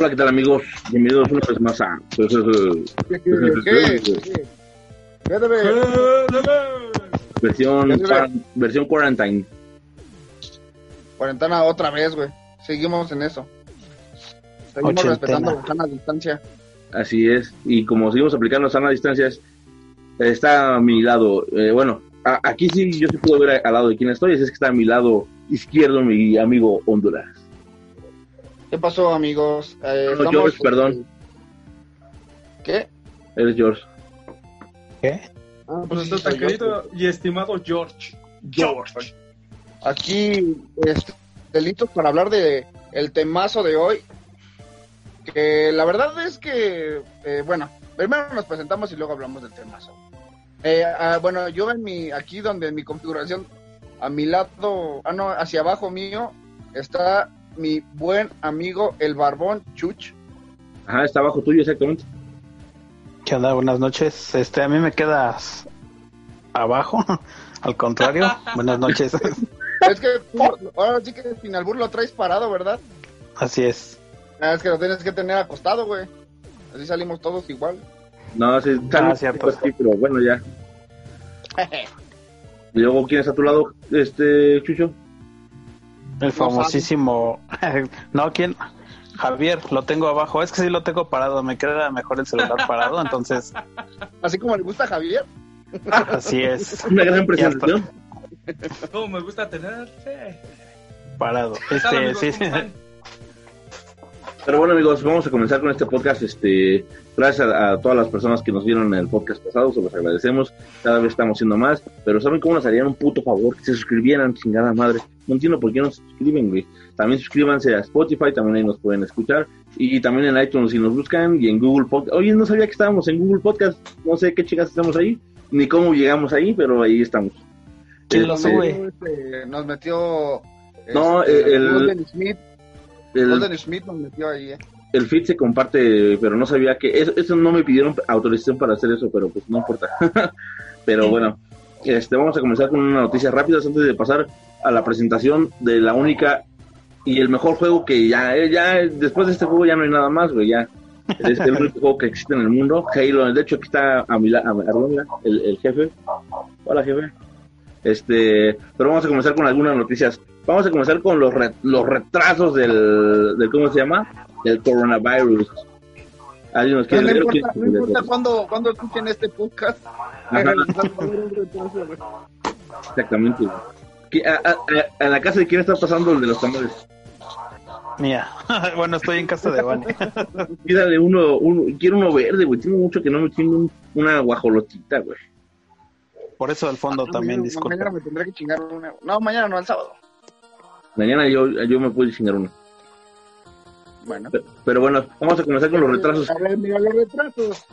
Hola, ¿qué tal amigos? Bienvenidos una vez más a... Versión, versión quarantine. Cuarentena otra vez, güey. Seguimos en eso. Seguimos Ochentena. respetando la sana distancia. Así es. Y como seguimos aplicando sana distancias, está a mi lado. eh, bueno, a- aquí sí yo sí puedo ver al lado de quién estoy. Es que está a mi lado izquierdo mi amigo Honduras. ¿Qué pasó, amigos? Eh, No, George, perdón. ¿Qué? Eres George. ¿Qué? Ah, Pues sí, soy yo. querido y estimado George. George. Aquí, este, listos para hablar de el temazo de hoy. Que la verdad es que, eh, bueno, primero nos presentamos y luego hablamos del temazo. Eh, ah, bueno, yo en mi, aquí donde en mi configuración, a mi lado, ah, no, hacia abajo mío, está mi buen amigo el barbón Chuch. Ajá, está abajo tuyo exactamente. ¿Qué onda? Buenas noches. Este, a mí me quedas abajo. Al contrario, buenas noches. Es que tú, ahora sí que sin albur lo traes parado, ¿verdad? Así es. Ah, es que lo tienes que tener acostado, güey. Así salimos todos igual. No, sí, Ah, cierto. sí, pero bueno, ya. Y luego, ¿quién está a tu lado, este Chucho? El famosísimo. no, ¿quién? Javier, lo tengo abajo. Es que sí lo tengo parado. Me queda mejor el celular parado. Entonces, Así como le gusta a Javier. así es. Una gran presentación. ¿Cómo me gusta tenerte? Parado. ¿Qué tal, Este, sí. Pero bueno, amigos, vamos a comenzar con este podcast. Este, gracias a, a todas las personas que nos vieron en el podcast pasado, se los agradecemos. Cada vez estamos haciendo más. Pero ¿saben cómo nos harían un puto favor? Que se suscribieran, chingada madre. No entiendo por qué no se suscriben, güey. También suscríbanse a Spotify, también ahí nos pueden escuchar. Y también en iTunes si nos buscan y en Google Podcast. Oye, no sabía que estábamos en Google Podcast. No sé qué chicas estamos ahí, ni cómo llegamos ahí, pero ahí estamos. ¿Quién lo sube? Este, nos metió. No, este, el- Smith. El- Golden Smith nos metió ahí, eh. el feed se comparte, pero no sabía que eso, eso no me pidieron autorización para hacer eso, pero pues no importa. pero bueno, este vamos a comenzar con una noticia rápida antes de pasar a la presentación de la única y el mejor juego que ya eh, ya después de este juego ya no hay nada más, güey, ya. Es el único juego que existe en el mundo, Halo. De hecho, aquí está a mi la- a mi- el, el jefe. Hola, jefe. Este, pero vamos a comenzar con algunas noticias. Vamos a comenzar con los, re- los retrasos del, del, ¿cómo se llama? Del coronavirus. ¿Alguien nos no importa, no importa cuándo, cuándo escuchen este podcast. Exactamente. güey. ¿Qué- A, a- a- la casa de quién está pasando el de los tamales? Mía. bueno, estoy en casa de Vane. Pídale uno, uno, quiero uno verde, güey. Tengo mucho que no me chingo un- una guajolotita, güey. Por eso al fondo No, también. Mañana me tendré que chingar una. No, mañana no, el sábado. Mañana yo, yo me puedo chingar uno. Bueno. Pero, pero bueno, vamos a comenzar con los retrasos. A ver, mira, los retrasos.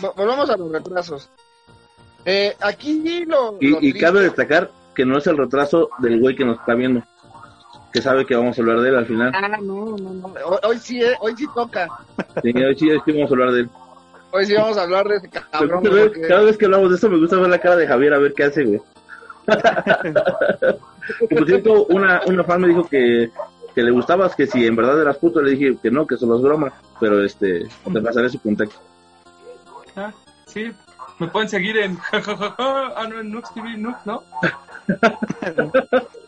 Vo- Volvamos a los retrasos. Eh, aquí lo. lo Y, cabe destacar que no es el retraso del güey que nos está viendo. Que sabe que vamos a hablar de él al final. Ah, no, no, no. Hoy, hoy sí, eh, hoy sí toca. Sí, hoy sí, vamos a hablar de él. Hoy sí vamos a hablar de ese cabrón. porque- cada vez que hablamos de eso me gusta ver la cara de Javier a ver qué hace, güey. Y por cierto, una, una fan me dijo que, que le gustabas, que si en verdad eras puto, le dije que no, que solo es broma, pero este, te pasaré su contacto. Ah, sí, me pueden seguir en ah, no, en Nux TV, Nux, ¿no?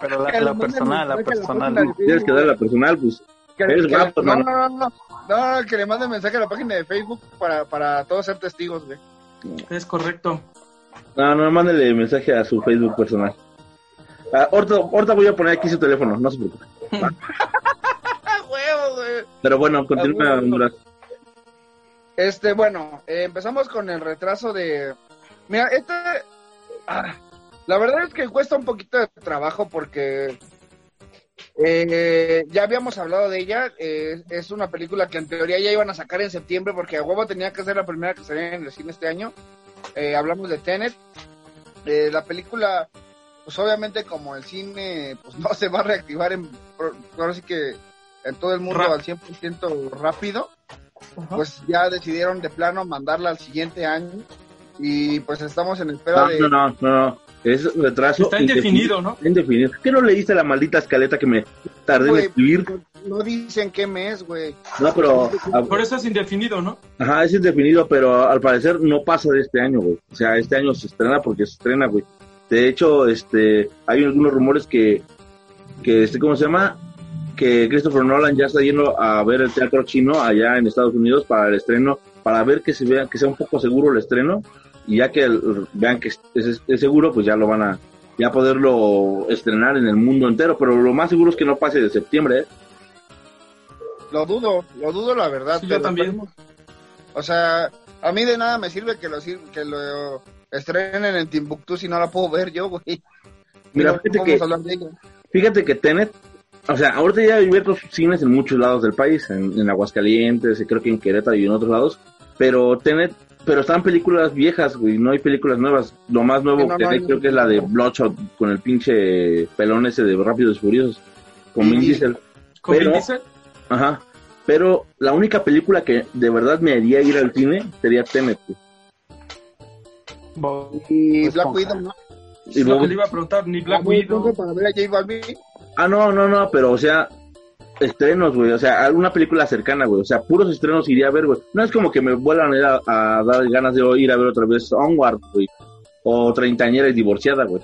Pero la, personal, la personal. Tienes que dar la personal, pues. Que- Eres que- guapo, no, hermano. no, no, no, no, que le manden mensaje a la página de Facebook para, para todos ser testigos, güey. Es correcto. No, no, mándale mensaje a su Facebook personal. Ah, ahorita, ahorita voy a poner aquí su teléfono, no se preocupe. Pero bueno, continúa, Ah. Honduras. Este, bueno, eh, empezamos con el retraso de... Mira, este... ah, la verdad es que cuesta un poquito de trabajo porque Eh, ya habíamos hablado de ella. eh, es una película que en teoría ya iban a sacar en septiembre porque a huevo tenía que ser la primera que saliera en el cine este año. Hablamos de Tenet. La película, pues obviamente como el cine pues no se va a reactivar en, ahora sí que en todo el mundo Rap- al 100% rápido, Ajá. pues ya decidieron de plano mandarla al siguiente año y pues estamos en espera No, de... no, no, no, no. Es retraso. Está indefinido, ¿no? Indefinido. ¿Qué no leíste la maldita escaleta que me tardé en escribir? no dicen qué mes, güey. No, pero. a- Por eso es indefinido, ¿no? Ajá, es indefinido, pero al parecer no pasa de este año, güey. O sea, este año se estrena porque se estrena, güey. De hecho, este, hay algunos rumores que, que este, ¿cómo se llama? Que Christopher Nolan ya está yendo a ver el teatro chino allá en Estados Unidos para el estreno, para ver que se vea, que sea un poco seguro el estreno, y ya que el- vean que es, es- es seguro, pues ya lo van a, ya poderlo estrenar en el mundo entero, pero lo más seguro es que no pase de septiembre, ¿eh? Lo dudo, lo dudo la verdad. Sí, yo también. O sea, a mí de nada me sirve que lo, sir- que lo estrenen en Timbuktu si no la puedo ver yo, güey. Mira, fíjate que, hablar de ella. Fíjate que Tenet, o sea, ahorita ya hay abiertos cines en muchos lados del país, en, en Aguascalientes, creo que en Querétaro y en otros lados, pero Tenet, pero están películas viejas, güey, no hay películas nuevas. Lo más nuevo no, que no hay creo que es la de Bloodshot con el pinche pelón ese de Rápidos y Furiosos, con. Vin Diesel. Con Vin Diesel. Ajá. Pero la única película que de verdad me haría ir al cine sería Tenet. güey. Y Esponja. Black Widow, ¿no? Y luego- que le iba a preguntar, ni Black Ah, Widow. para ver a J Balvin. Ah, no, no, no, pero o sea, estrenos, güey, o sea, alguna película cercana, güey, o sea, puros estrenos iría a ver, güey. No es como que me vuelvan a, ir a, a dar ganas de ir a ver otra vez Onward, güey, o Treintañera y Divorciada, güey.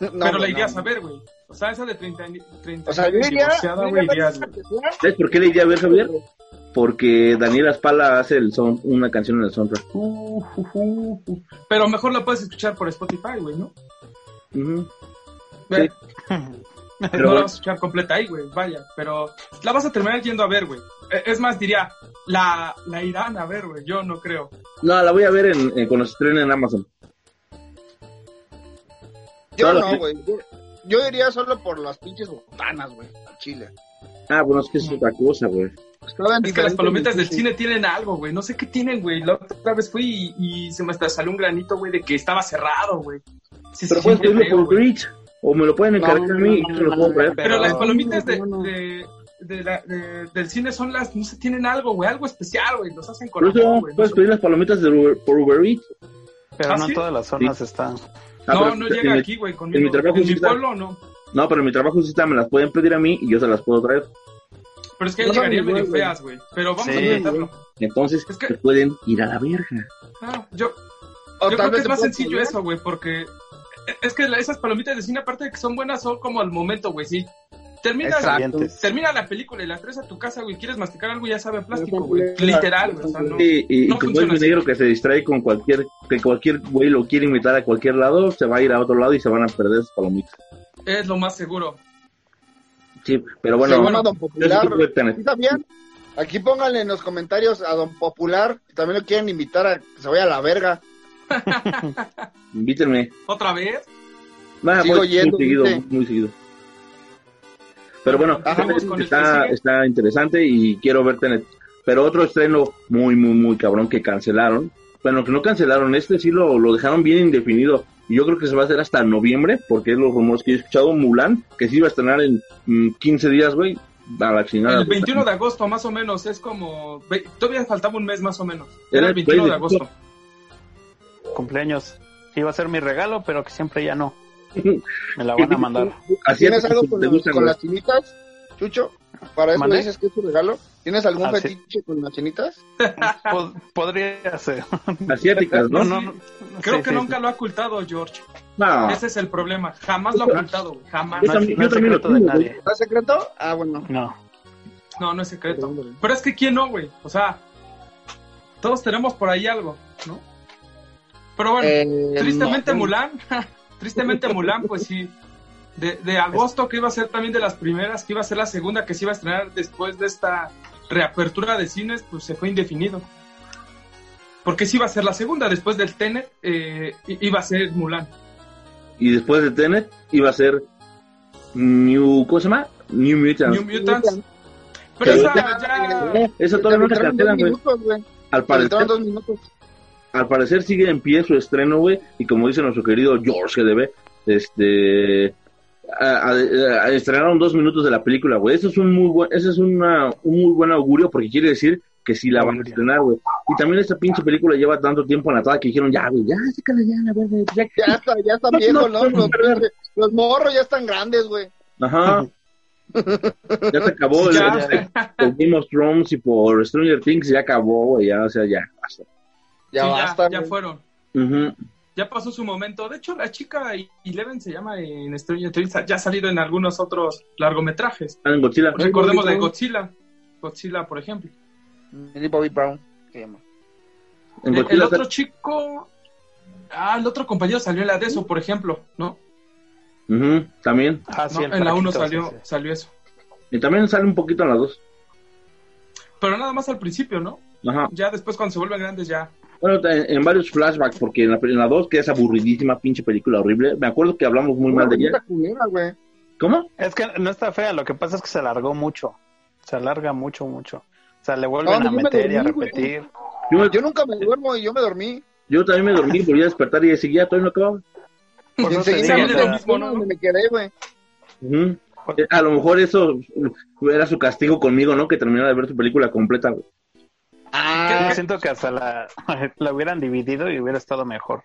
No, pero la irías no. a ver, güey. O sea, esa de 30, 30 O sea, yo iría, divorciada, yo güey, iría a irías, ver güey. ¿Sabes por qué le iría a ver, Javier? Porque Daniela Spala hace el son, una canción en el soundtrack. Pero mejor la puedes escuchar por Spotify, güey, ¿no? Pero- no la vas a escuchar completa ahí, güey, vaya. Pero la vas a terminar yendo a ver, güey. Eh, Es más, diría, la, la irán a ver, güey. Yo no creo. No, la voy a ver en, en- cuando se estrene en Amazon. Yo no, güey. Yo, yo iría solo por las pinches botanas, güey, a Chile. Ah, bueno, es que es otra cosa, güey. Estaban Es que las palomitas del cine tienen algo, güey. No sé qué tienen, güey. La otra vez fui y, y se me hasta salió un granito, güey, de que estaba cerrado, güey. Sí, Pero puedes pedirlo por Eats, o me lo pueden encargar No, a mí y no, yo se lo no, puedo no, traer. Pero Pero- las palomitas de, No, no. de, de la- de- del cine son las, no sé, tienen algo, güey, algo especial, güey. Los hacen con Por eso amor, puedes No, pedir las palomitas de Uber- por Uber Eats. Pero ¿Ah, no sí? en todas las zonas están. Ah, no, no en llega mi- aquí, güey, en conmigo. mi trabajo En sí mi pueblo no. No, pero en mi trabajo sí está, me las pueden pedir a mí y yo se las puedo traer. Pero es que No, llegarían igual, medio feas, güey. Pero vamos Sí, a intentarlo. Entonces, Es que- se pueden ir a la verga. Ah, yo, O Yo tal creo que es más sencillo poner- eso, güey, porque es que la- esas palomitas de cine, aparte de que son buenas, son como al momento, güey, sí. Terminas, Exacto. termina la película y la traes a tu casa, güey, quieres masticar algo y ya sabe a plástico, güey. Literal, güey, o sea, no. Sí, y, no y como es negro que se distrae con cualquier, que cualquier güey lo quiere invitar a cualquier lado, se va a ir a otro lado y se van a perder sus palomitas. Es lo más seguro. Sí, pero Se bueno, llama Don Popular. ¿Sí sabían? Aquí pónganle en los comentarios a Don Popular, que también lo quieren invitar a que se vaya a la verga. invítenme. ¿Otra vez? Nada, Sigo voy yendo, muy seguido, muy seguido. Pero bueno, está, sigue. está interesante y quiero ver Tenet. Pero otro estreno muy, muy, muy cabrón que cancelaron. Bueno, que no cancelaron, este sí lo, lo dejaron bien indefinido. Y yo creo que se va a hacer hasta noviembre, porque es los rumores que he escuchado. Mulan, que sí iba a estrenar en mm, 15 días, güey. A la chingada. El 21 de agosto, más o menos, es como... Todavía faltaba un mes, más o menos. Era el el 21 de 20. agosto. Cumpleaños. Iba a ser mi regalo, pero que siempre ya no. Me la van a mandar. Así ¿Tienes es, algo con, los- gustan, con las chinitas, Chucho? ¿Para eso dices que es tu regalo? ¿Tienes algún Ah, sí. fetiche con las chinitas? Pod- podría ser. Asiáticas, ¿no? No, no, no. Creo Sí, que sí, nunca sí. lo ha ocultado, George. No. Ese es el problema. Jamás lo ha ocultado, güey. Jamás. Yo No, también- es- no yo es también lo secreto de tengo, güey. nadie. ¿Está secreto? Ah, bueno. No. No, no es secreto. Pero es que quién no, güey. O sea, todos tenemos por ahí algo, ¿no? Pero bueno, Eh, tristemente no. Mulan, tristemente Mulan, pues sí. De, de agosto, que iba a ser también de las primeras, que iba a ser la segunda que se iba a estrenar después de esta reapertura de cines, pues se fue indefinido. Porque sí iba a ser la segunda, después del Tenet, eh, iba a ser Mulan. Y después de Tenet, iba a ser New, ¿cómo se llama? New Mutants. New Mutants. Pero Pero esa ya- Te todavía no se cancela, güey. Al parecer, aventaron dos minutos. al parecer sigue en pie su estreno, güey, y como dice nuestro querido George GDB, este a- a- a- estrenaron dos minutos de la película, güey. Eso es un muy buen, eso es una, un muy buen augurio porque quiere decir que sí la van a estrenar, güey. Y también esta pinche película lleva tanto tiempo enlatada que dijeron, ya, güey, ya, sácala ya, la verga, ya, Ya está, ya están viejos, ¿no? Los, los morros ya están grandes, güey. Ajá. Ya se acabó el, Ya. el- por Game of Thrones y por Stranger Things, ya acabó, güey, ya, o sea, ya, basta. Ya sí, basta, ya, güey. fueron. Ujú. Ya pasó su momento. De hecho, la chica Eleven se llama en Stranger Things. Ya ha salido en algunos otros largometrajes. Ah, en Godzilla. Recordemos de. Godzilla. Godzilla, por ejemplo. Millie Bobby Brown. se llama. En El, otro chico... Ah, el otro compañero salió en la de eso, por ejemplo, ¿no? Ujú, también. Ah, sí, No, en la 1 flaquito, salió, sí, sí. salió eso. Y también sale un poquito en las dos. Pero nada más al principio, ¿no? Ajá. Ya después cuando se vuelven grandes ya. Bueno, en, en varios flashbacks, porque en la, en la 2, que es aburridísima, pinche película horrible. Me acuerdo que hablamos muy mal de ella. culera, güey. ¿Cómo? Es que no está fea, lo que pasa es que se alargó mucho. Se alarga mucho, mucho. O sea, le vuelven No, a me meter y a repetir. Yo, me- Yo nunca me duermo y yo me dormí. yo también me dormí, volví a despertar y seguía, todavía no acababa. Por eso me, sea, lo mismo, ¿no? donde me quedé, güey. Eh, A lo mejor eso era su castigo conmigo, ¿no? Que terminara de ver su película completa. güey. Ah, yo siento que hasta la, la hubieran dividido y hubiera estado mejor.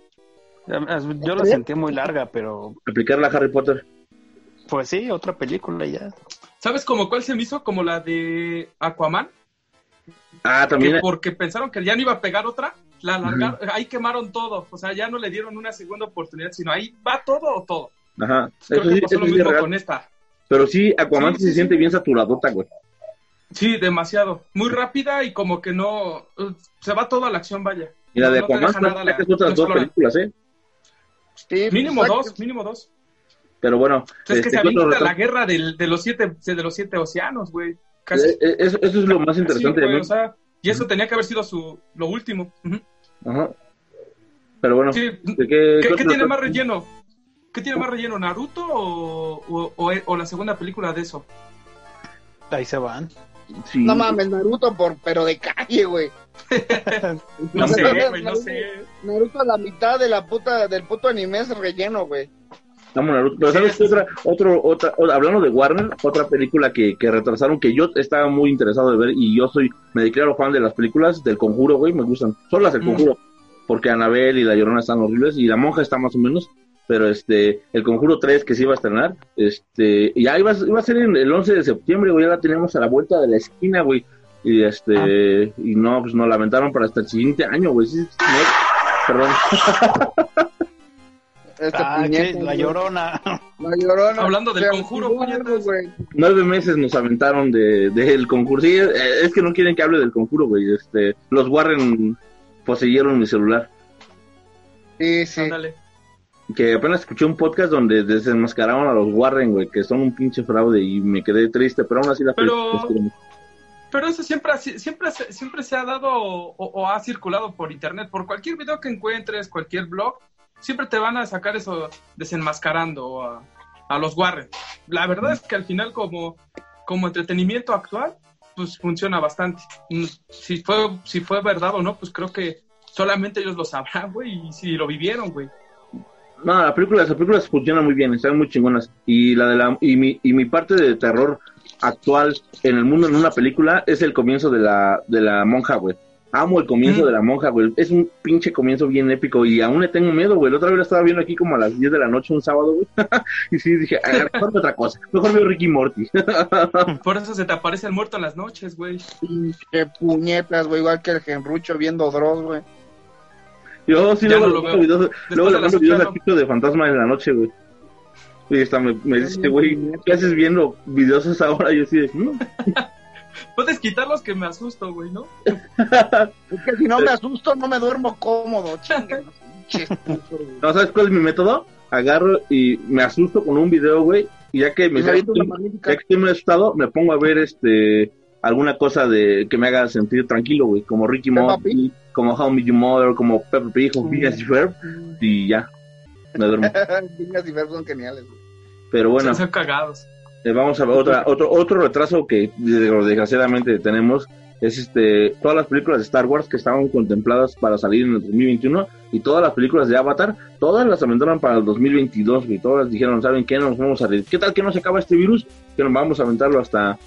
Yo la sentí muy larga, pero Aplicarla a Harry Potter. pues sí, otra película ya. ¿Sabes como cuál se me hizo? Como la de Aquaman. Ah, también. que porque pensaron que ya no iba a pegar otra, la alargaron, ahí quemaron todo, o sea, ya no le dieron una segunda oportunidad, sino ahí va todo o todo. Ajá. Creo Eso que sí, pasó lo mismo con esta. Pero sí, Aquaman Sí, sí se sí, siente bien saturadota, güey. Sí, demasiado, muy rápida y como que no, uh, se va todo a la acción, vaya. Y la de no Aquaman, la- sacas otras dos películas, ¿eh? sí, Mínimo exacto. dos, mínimo dos. Pero bueno. Es que este, se ¿qué otro avienta la guerra del- de los siete, de los siete océanos, güey. Casi. Eh, eh, Eso, eso es lo más interesante güey, de mí. o sea, y eso tenía que haber sido su, lo último. Ujú. Ajá. Pero bueno, Sí, ¿de ¿Qué, qué, qué tiene más relleno? ¿Qué tiene más relleno, Naruto o, o, o- o la segunda película de eso? Ahí se van. Sí. No mames, Naruto, por, pero de calle, güey. No sé, mames, güey, no Naruto- sé. Naruto a la mitad de la puta, del puto anime es relleno, güey. Vamos, Naruto. Pero ¿sabes sí, otra, otro, otra, hablando de Warner, otra película que, que retrasaron que yo estaba muy interesado de ver y yo soy, me declaro fan de las películas del Conjuro, güey, me gustan. Son las del Mm. Conjuro, porque Anabel y La Llorona están horribles y La Monja está más o menos, pero este, el Conjuro 3 que se iba a estrenar, este, ya iba, a- iba a ser en el 11 de septiembre, güey, ya la tenemos a la vuelta de la esquina, güey. Y este, y no, pues nos lamentaron para hasta el siguiente año, güey. Sí, no, perdón. Este Ah, la llorona. La llorona. Hablando del conjuro, puñetas. güey. nueve meses nos aventaron de del concurso. Sí, eh, es que no quieren que hable del conjuro, güey. Este, los Warren poseyeron mi celular. Sí, sí. Ándale. Que apenas escuché un podcast donde desenmascararon a los Warren, güey, que son un pinche fraude y me quedé triste, pero aún así la Pero- Pero eso siempre, siempre, se- siempre se ha dado o, o ha circulado por internet. Por cualquier video que encuentres, cualquier blog, siempre te van a sacar eso desenmascarando a, a los Warren. La verdad es que al final, como, como entretenimiento actual, pues funciona bastante. Mm, Si fue, si fue verdad o no, pues creo que solamente ellos lo sabrán, güey, y si lo vivieron, güey. No, la película, las películas funcionan muy bien, están muy chingonas. Y la de la y mi, y mi parte de terror actual en el mundo en una película es el comienzo de la de la monja, güey. Amo el comienzo Mm. de la monja, güey. Es un pinche comienzo bien épico y aún le tengo miedo, güey. La otra vez la estaba viendo aquí como a las 10 de la noche un sábado, güey. y sí dije, "Ah, mejor otra cosa. Mejor veo Ricky Morty. Por eso se te aparece el muerto en las noches, güey. Qué puñetas, güey. Igual que el Genrucho viendo Dross, güey. Yo sí Ya luego no le lo veo. videos, luego de le mando videos a de fantasma en la noche, güey. Y está, me, me dice, güey, ¿qué haces viendo videos a esa hora? Y yo así de, "Mm". Puedes quitarlos que me asusto, güey, ¿no? Es que si no me asusto, no me duermo cómodo. Güey. No, ¿sabes cuál es mi método? Agarro y me asusto con un video, güey, y ya que me, Y me aviento una magnífica. ya que estoy muy asustado, me pongo a ver este alguna cosa de que me haga sentir tranquilo, güey, como Ricky Morty, como How I Met Your Mother, como Peppa Pig, o Phineas y Ferb, y ya, me duermo. Niñas y Fer son geniales, güey. Pero bueno, Se cagados. eh, vamos a ver otra, otro, otro retraso que desgraciadamente tenemos es este todas las películas de Star Wars que estaban contempladas para salir en el 2021 y todas las películas de Avatar, todas las aventaron para el 2022 y todas dijeron, ¿saben qué? Nos vamos a ¿Qué tal que no se acaba este virus? Que nos vamos a aventarlo hasta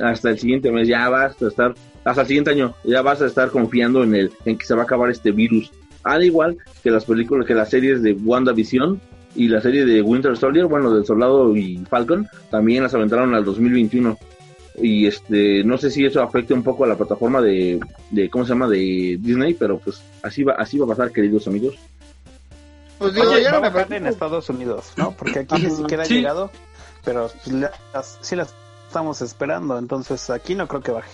hasta el siguiente mes, ya basta de estar hasta el siguiente año, ya vas a estar confiando en el en que se va a acabar este virus. Al igual que las películas, que las series de WandaVision y la serie de Winter Soldier, bueno, del Soldado y Falcon, también las aventaron al 2021 y este no sé si eso afecte un poco a la plataforma de, de cómo se llama de Disney pero pues así va así va a pasar queridos amigos Pues digo, Oye, ya va a bajar en. Estados Unidos, ¿no? Porque aquí ni siquiera ha Sí. llegado, pero pues, las- sí las estamos esperando, entonces aquí no creo que baje,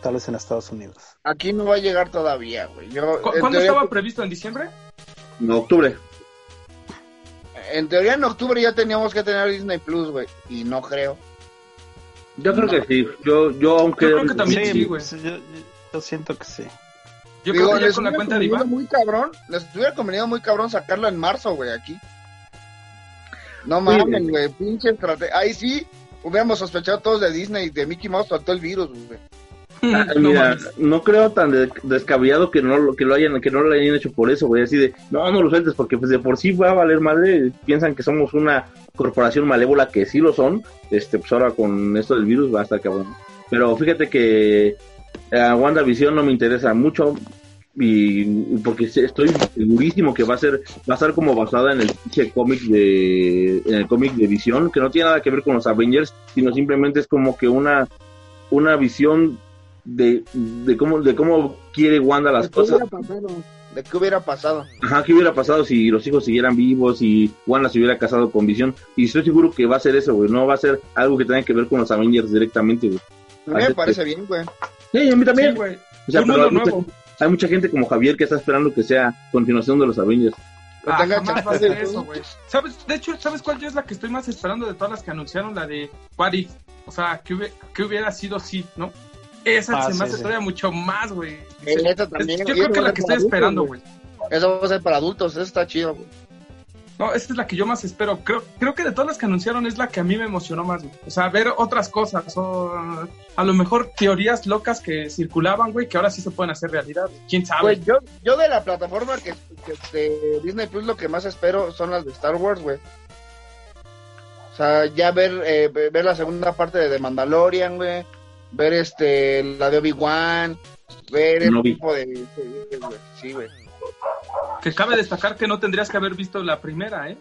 tal vez en Estados Unidos. Aquí no va a llegar todavía, güey. Yo, ¿Cu- ¿Cuándo teoría- estaba previsto? ¿En diciembre? en octubre En teoría en octubre ya teníamos que tener Disney Plus, güey. Y no creo. yo creo que sí yo yo aunque Yo creo que también sí, güey. yo, siento que sí. Yo Digo, creo que ya les con la hubiera cuenta de Iván. muy cabrón, les hubiera convenido muy cabrón sacarlo en marzo, güey, aquí. No mames, güey, pinche estrategia. Ahí sí, hubiéramos sospechado todos de Disney, de Mickey Mouse, soltó el virus, güey. Ah, No mira, no creo tan de- descabellado que no lo que lo hayan que no lo hayan hecho por eso, güey, así de, no, no lo sueltes porque pues de por sí va a valer madre, piensan que somos una corporación malévola que sí lo son, este pues ahora con esto del virus va a estar cabrón. Pero fíjate que a WandaVision no me interesa mucho y porque estoy segurísimo que va a ser va a estar como basada en el pinche cómic de en el cómic de Visión, que no tiene nada que ver con los Avengers, sino simplemente es como que una una visión de, de cómo de cómo quiere Wanda las ¿De qué cosas. hubiera pasado? ¿De qué hubiera pasado? Ajá, ¿qué hubiera pasado si los hijos siguieran vivos y Wanda se hubiera casado con Visión? Y estoy seguro que va a ser eso, güey. No va a ser algo que tenga que ver con los Avengers directamente, güey. A mí me parece bien, güey. Sí, a mí también. Sí, güey. o sea, Un mundo nuevo. Hay mucha gente como Javier que está esperando que sea continuación de los Avengers. Ah, jamás va a ser de- eso, güey. ¿Sabes? De hecho, ¿sabes cuál yo es la que estoy más esperando de todas las que anunciaron? La de What If. O sea, que, hubie- que hubiera sido sí, ¿no? Esa Ah, se sí, me hace sí. todavía mucho más, güey. Eh, Yo creo eso que va la a que ser para estoy esperando, adultos, güey. Eso va a ser para adultos, eso está chido, güey. No, esa es la que yo más espero. Creo, creo que de todas las que anunciaron es la que a mí me emocionó más, güey. O sea, ver otras cosas. O a lo mejor teorías locas que circulaban, güey, que ahora sí se pueden hacer realidad. ¿Quién sabe? Güey, yo, yo de la plataforma que, que de Disney Plus lo que más espero son las de Star Wars, güey. O sea, ya ver, eh, ver la segunda parte de The Mandalorian, güey. Ver este, la de Obi-Wan. Ver No vi. tipo de... Sí, güey. Que cabe destacar que no tendrías que haber visto la primera, ¿eh?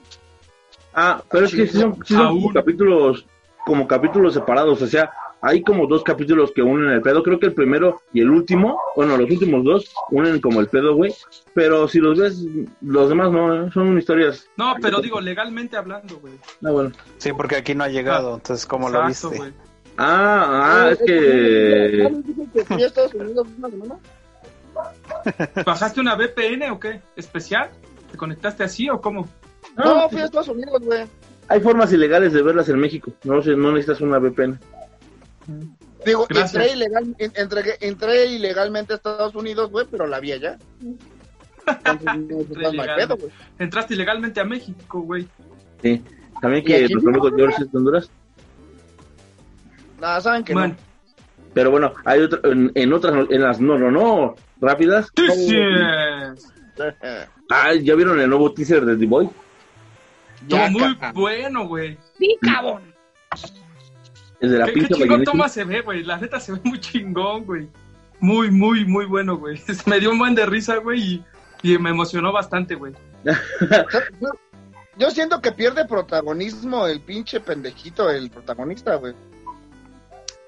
Ah, pero es que sí son, sí son como Aún. capítulos, como capítulos separados, o sea, hay como dos capítulos que unen el pedo, creo que el primero y el último, bueno, los últimos dos unen como el pedo, güey, pero si los ves, los demás no, ¿eh? son historias, No, pero digo, legalmente hablando, güey. ah, bueno. Sí, porque aquí no ha llegado, entonces ¿cómo lo Exacto, viste? güey. Ah, ah, es que, ¿Bajaste una VPN o qué? ¿Especial? ¿Te conectaste así o cómo? No, fui a Estados Unidos, güey. hay formas ilegales de verlas en México, no no necesitas una VPN. Digo, entré, ilegal, en- entré, entré ilegalmente a Estados Unidos, güey, pero la vi allá. Entonces, no, no hay Ilegal. pedo, güey. Entraste ilegalmente a México, güey. Sí, también ¿Y que nuestro no? amigo George es de Honduras. Nada, saben que Man. Pero bueno, hay otra, en, en otras, en las no, no, no, rápidas. Ah, ¿ya vieron el nuevo teaser de The Boy? Estuvo Ya, muy bueno, güey. Sí, cabrón. El de la ¿Qué, qué chingón toma se ve, güey. La neta se ve muy chingón, güey. Muy, muy, muy bueno, güey. Me dio un buen de risa, güey, y, y me emocionó bastante, güey. Yo, yo siento que pierde protagonismo el pinche pendejito, el protagonista, güey.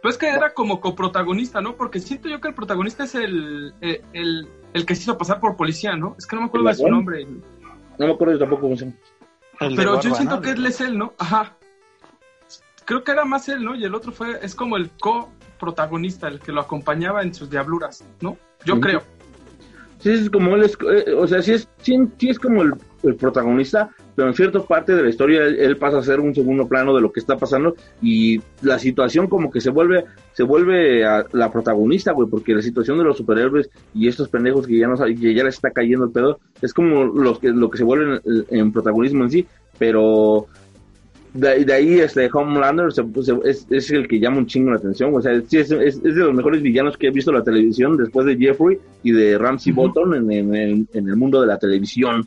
Pues es que era como coprotagonista, ¿no? Porque siento yo que el protagonista es el, el, el, el que se hizo pasar por policía, ¿no? Es que no me acuerdo de su ¿El nombre. No me acuerdo tampoco cómo se llama. Pero yo siento que él es él, ¿no? Ajá. Creo que era más él, ¿no? Y el otro fue, es como el coprotagonista, el que lo acompañaba en sus diabluras, ¿no? Yo creo. Sí, es como él es, eh, o sea, sí es, sí, sí es como el, el protagonista, pero en cierta parte de la historia él, él pasa a ser un segundo plano de lo que está pasando y la situación como que se vuelve, se vuelve a la protagonista, güey, porque la situación de los superhéroes y estos pendejos que ya no que ya les está cayendo el pedo, es como los que, lo que se vuelven en, en protagonismo en sí, pero de, de ahí este Homelander se- es, es el que llama un chingo la atención. O sea, es, es- es de los mejores villanos que he visto en la televisión después de Jeffrey y de Ramsey. Bolton en- en el mundo de la televisión.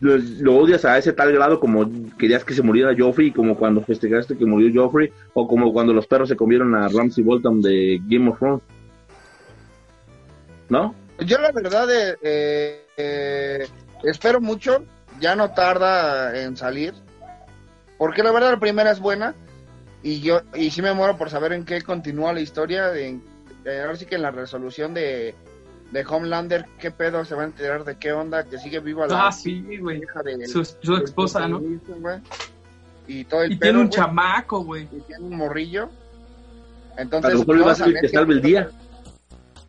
Lo, odias a ese tal grado como querías que se muriera Joffrey, como cuando festejaste que murió Joffrey, o como cuando los perros se comieron a Ramsey Bolton de Game of Thrones. ¿No? Yo la verdad eh, eh, espero mucho, ya no tarda en salir, porque la verdad la primera es buena y yo y sí me muero por saber en qué continúa la historia, de- ahora sí que en la resolución de, de Homelander, qué pedo se va a enterar de qué onda, que sigue viva la Ah, sí, hija de Su, su esposa, ¿no? Y todo el Y pedo, tiene un chamaco, güey. y tiene un morrillo. A Entonces, lo mejor va a ver que salve el día.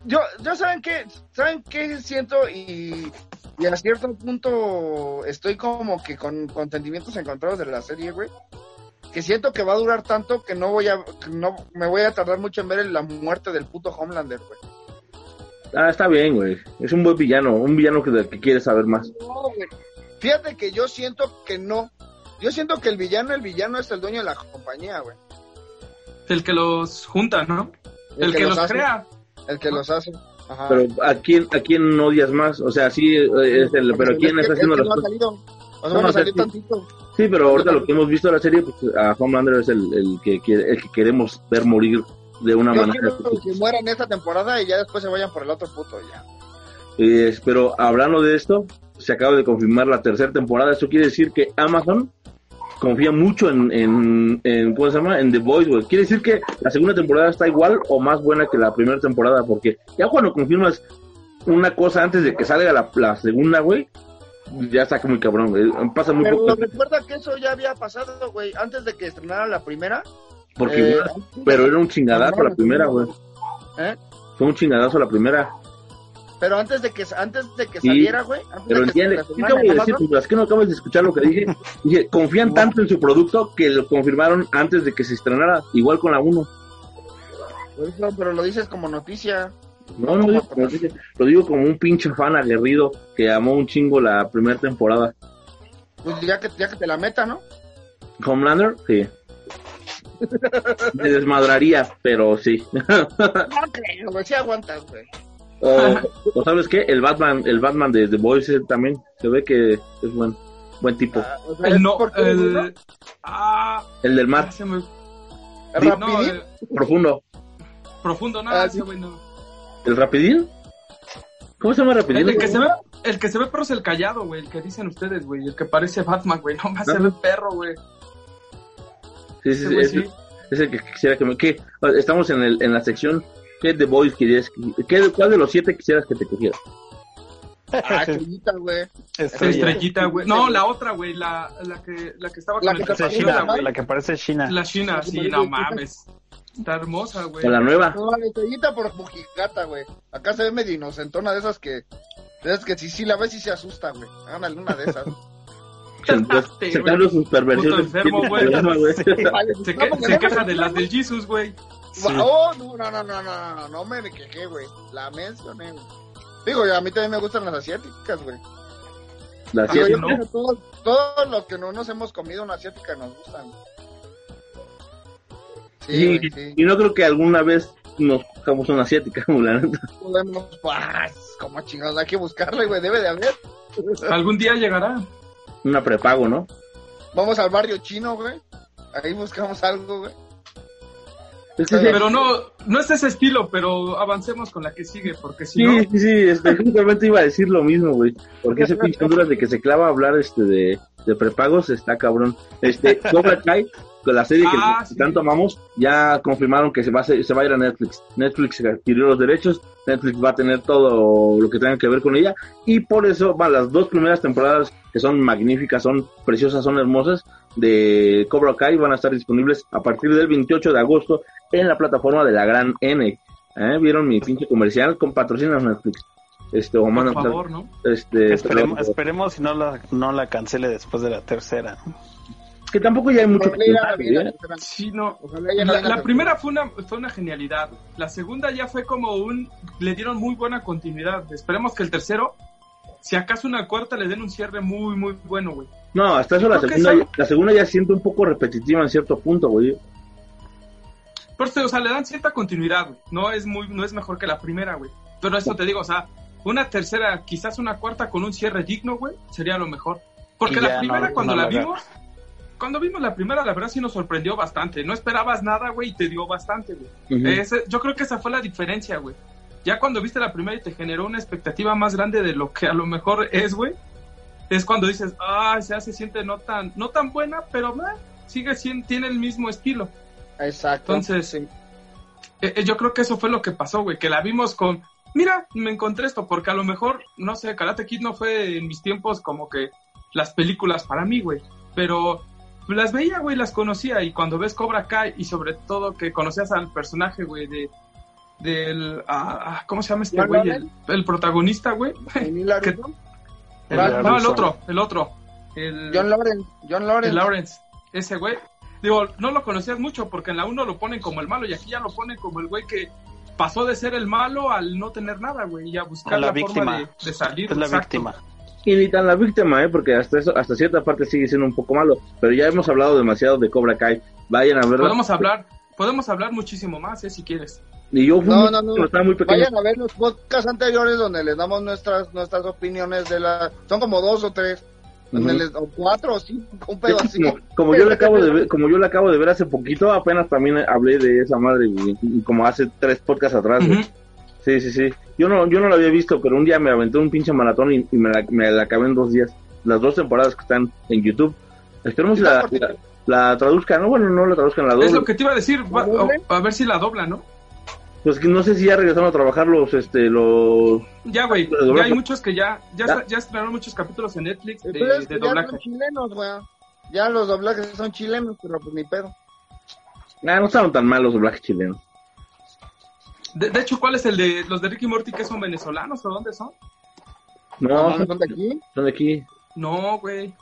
yo, yo saben qué, saben qué siento y, y a cierto punto estoy como que con, con sentimientos encontrados de la serie, güey. Que siento que va a durar tanto que no voy a, que no me voy a tardar mucho en ver la muerte del puto Homelander, güey. Ah, está bien, güey. Es un buen villano, un villano que, del que quiere saber más. No, güey. Fíjate que yo siento que no. Yo siento que el villano, el villano es el dueño de la compañía, güey. El que los junta, ¿no? El, que, los hace, crea. El que los hace. Ajá. Pero ¿a quién, ¿a quién odias más? O sea, sí, eh, es el, pero ¿quién que- está es haciendo las no ha cosas? No, no, salió sí. tantito. Sí, pero ahorita lo que hemos visto de la serie, pues a Homelander es el, el que, quiere- el que queremos ver morir de una Yo manera. que mueran esta temporada y ya después se vayan por el otro puto ya. Eh, pero hablando de esto, se acaba de confirmar la tercera temporada. Eso quiere decir que Amazon confía mucho en, en, en ¿cómo se llama? En The Voice, güey. Quiere decir que la segunda temporada está igual o más buena que la primera temporada, porque ya cuando confirmas una cosa antes de que salga la, la segunda, güey, ya está muy cabrón, güey. Pasa muy Pero poco. recuerda que eso ya había pasado, güey, antes de que estrenara la primera. Porque, eh, pero era un chingadazo la primera, güey. ¿Eh? Fue un chingadazo la primera. Pero antes de que antes de que Sí, saliera, güey. Pero entiende, ¿qué acabo de decir? Pues, es que no acabas de escuchar lo que dije. Dije, confían tanto en su producto que lo confirmaron antes de que se estrenara, igual con la 1. por eso, pero lo dices como noticia. No, no, digo como dije, lo digo como un pinche fan aguerrido que amó un chingo la primera temporada. Pues ya que, ya que te la meta, ¿no? Homelander, sí. Me desmadraría, pero sí. No creo, güey, sí aguantas, güey. o, o sabes qué, el Batman, el Batman de The Boys eh, también se ve que es buen, buen tipo. Ah, o sea, El no, ¿no? el... Ah, El del mar, se me- No, el profundo. profundo, no, Ah, ese sí. güey no. ¿El rapidín? ¿Cómo se llama rapidín? El, el que se ve, el que se ve perro es el callado, güey, el que dicen ustedes, güey, el que parece Batman, güey, no más se Ajá. ve perro, güey. Sí, sí, es, sí. es el que quisiera que me... ¿qué? Estamos en, el, en la sección ¿Qué The Boys querías? ¿Qué, ¿Cuál de los siete quisieras que te cogiera? Ah, estrellita, güey. Estrellita, güey. No, la otra, güey, la, la, que, la que estaba La con que el China, la- güey. la que parece China. La China, sí, no mames. Está hermosa, güey. ¿O la nueva? No, la estrellita por mojigata, güey. Acá se ve medio inocentona de esas que. De esas que si sí la ves y se asusta, güey. Háganle una de esas. Se- Sacando sus perversiones. Se, que- vamos, se vamos, queja de las del Jesus, güey. Sí. Oh, no, no, no, no, no, no, no me quejé, güey. La mencioné, güey. Digo, a mí también me gustan las asiáticas, güey. La Ah, Digo, yo ¿no? creo que todos, todos los que no nos hemos comido una asiática nos gustan. Sí, Sí, güey, sí. Y no creo que alguna vez nos cojamos una asiática, la neta. Podemos, pues, como chingados, hay que buscarla, güey, debe de haber. Algún día llegará. Una prepago, ¿no? Vamos al barrio chino, güey. Ahí buscamos algo, güey. Sí, Pero no, no es ese estilo, pero avancemos con la que sigue, porque si no, sí, sí, sí, este, justamente iba a decir lo mismo, güey. Porque ese pinche de que se clava a hablar este de, de prepagos está cabrón. Este, Cobra Kai, la serie que Ah, sí. tanto amamos, ya confirmaron que se va, a, se va a ir a Netflix. Netflix adquirió los derechos, Netflix va a tener todo lo que tenga que ver con ella, y por eso van las dos primeras temporadas que son magníficas, son preciosas, son hermosas, de Cobra Kai van a estar disponibles a partir del 28 de agosto en la plataforma de la Gran N. ¿Eh? ¿Vieron mi pinche comercial? Con patrocinas Netflix. Este, o por favor, ¿no? este, Esperemos, pero- esperemos si no la, no la cancele después de la tercera. ¿no? Que tampoco ya hay mucho que la ¿eh? Sí, no. La La, vieran. la primera fue una, fue una genialidad. La segunda ya fue como un... Le dieron muy buena continuidad. Esperemos que el tercero, si acaso una cuarta, le den un cierre muy, muy bueno, güey. No, hasta eso la segunda, eso- la segunda ya siento un poco repetitiva en cierto punto, güey. Pero, o sea, le dan cierta continuidad, güey. No es muy, no es mejor que la primera, güey. Pero eso te digo, o sea, una tercera, quizás una cuarta con un cierre digno, güey, sería lo mejor. Porque la primera, no- cuando no la la vimos, cuando vimos la primera, la verdad sí nos sorprendió bastante. No esperabas nada, güey, y te dio bastante, güey. Ese- yo creo que esa fue la diferencia, güey. Ya cuando viste la primera y te generó una expectativa más grande de lo que a lo mejor es, güey, es cuando dices, ah, se siente no tan, no tan buena, pero eh, sigue siendo, tiene el mismo estilo. Exacto. Entonces, sí. Eh, eh, yo creo que eso fue lo que pasó, güey, que la vimos con, mira, me encontré esto, porque a lo mejor, no sé, Karate Kid no fue en mis tiempos como que las películas para mí, güey, pero las veía, güey, las conocía, y cuando ves Cobra Kai, y sobre todo que conocías al personaje, güey, de, del, ah, ah, ¿cómo se llama este güey? El, el protagonista, güey. No, el otro, el otro. El, John Lawrence. John Lawrence. el Lawrence, ese güey. Digo, no lo conocías mucho porque en la 1 lo ponen como el malo y aquí ya lo ponen como el güey que pasó de ser el malo al no tener nada, güey, y a buscar A la la, víctima. forma de, de salir. Es la exacto. víctima. Ni tan la víctima, ¿eh? Porque hasta eso, hasta cierta parte sigue siendo un poco malo. Pero ya hemos hablado demasiado de Cobra Kai. Vayan a verlo. Podemos hablar, podemos hablar muchísimo más, eh, si quieres. Y yo fui No, no, no. muy pequeño. Vayan a ver los podcasts anteriores donde les damos nuestras nuestras opiniones de la... Son como dos o tres. Donde Ujú. les, o cuatro o cinco, un pedo así. como, como yo le acabo de ver, como yo le acabo de ver hace poquito, apenas también hablé de esa madre y, y como hace tres podcasts atrás. Sí, sí, sí. Yo no, yo no lo había visto, pero un día me aventé un pinche maratón y, y me, la, me la acabé en dos días. Las dos temporadas que están en YouTube. Esperemos la, la, la traduzcan, ¿no? Bueno, no la traduzcan, la Es doble. lo que te iba a decir, va- ¿La a, a ver si la dobla, ¿no? Pues que no sé si ya regresaron a trabajar los, este, los... Ya, güey, ya hay muchos que ya, ya, Ya. ya estrenaron muchos capítulos en Netflix de, Pero es de que ya son chilenos, güey. Ya los doblajes son chilenos, pero pues ni pedo. Ah, no estaban tan mal los doblajes chilenos. De, de hecho, ¿cuál es el de los de Ricky Morty que son venezolanos o dónde son? No, ¿No son, son de aquí? son de aquí, No, güey.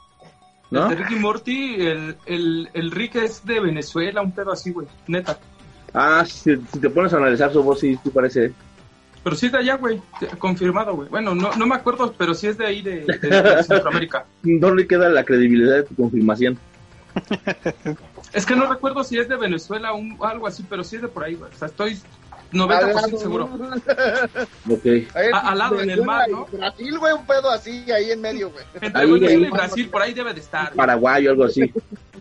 ¿no? El de Ricky Morty, el, el, el Rick es de Venezuela, un pedo así, güey. Neta. Ah, si, si te pones a analizar su voz, sí, sí parece. Pero sí es de allá, güey. Confirmado, güey. Bueno, no, no me acuerdo, pero sí es de ahí, de, de- de Centroamérica. No le queda la credibilidad de tu confirmación. Es que no recuerdo si es de Venezuela o algo así, pero sí es de por ahí, güey. O sea, estoy 90% seguro. Ok. Ahí, A- al lado, en el mar, ¿no? Brasil, güey, un pedo así, ahí en medio, güey. Entre Ahí, Venezuela ahí. y Brasil, por ahí debe de estar. Paraguay o algo así.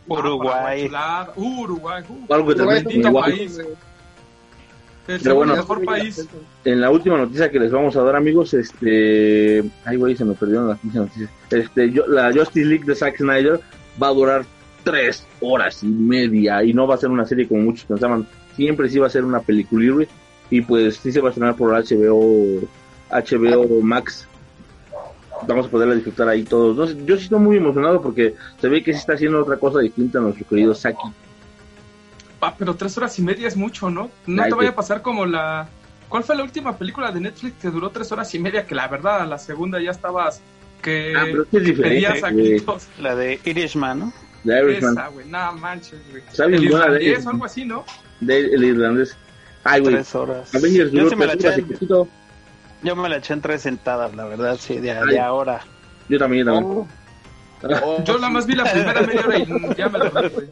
Uruguay. Ah. Uh, Uruguay. uh. Algo que Uruguay un igual. país. El Pero bueno. mejor país. En la última noticia que les vamos a dar, amigos, este. Ay, güey, se me perdieron las noticias. Este, yo, la Justice League de Zack Snyder va a durar tres horas y media y no va a ser una serie como muchos pensaban. Siempre sí va a ser una película y pues sí se va a estrenar por HBO, HBO Max. Vamos a poderla disfrutar ahí todos. Yo sí estoy muy emocionado porque se ve que sí está haciendo otra cosa distinta a nuestro querido Saki. Ah, pero tres horas y media es mucho, ¿no? No Ay, te vaya a pasar como la... ¿Cuál fue la última película de Netflix que duró tres horas y media? Que la verdad, a la segunda ya estabas... Que Ah, pero es que es pedías. La de Irishman, ¿no? The Irishman. Esa, güey. Manches, güey. Buena, irlandés de- algo así, ¿no? De el irlandés. Ay, güey. Tres horas. Avengers Yo sí me la horas eché, poquito. yo me la eché en tres sentadas, la verdad, sí, de, Ay. de ahora. Yo también, yo también. Oh, Yo nada más vi la primera media hora y ya me dormí, güey.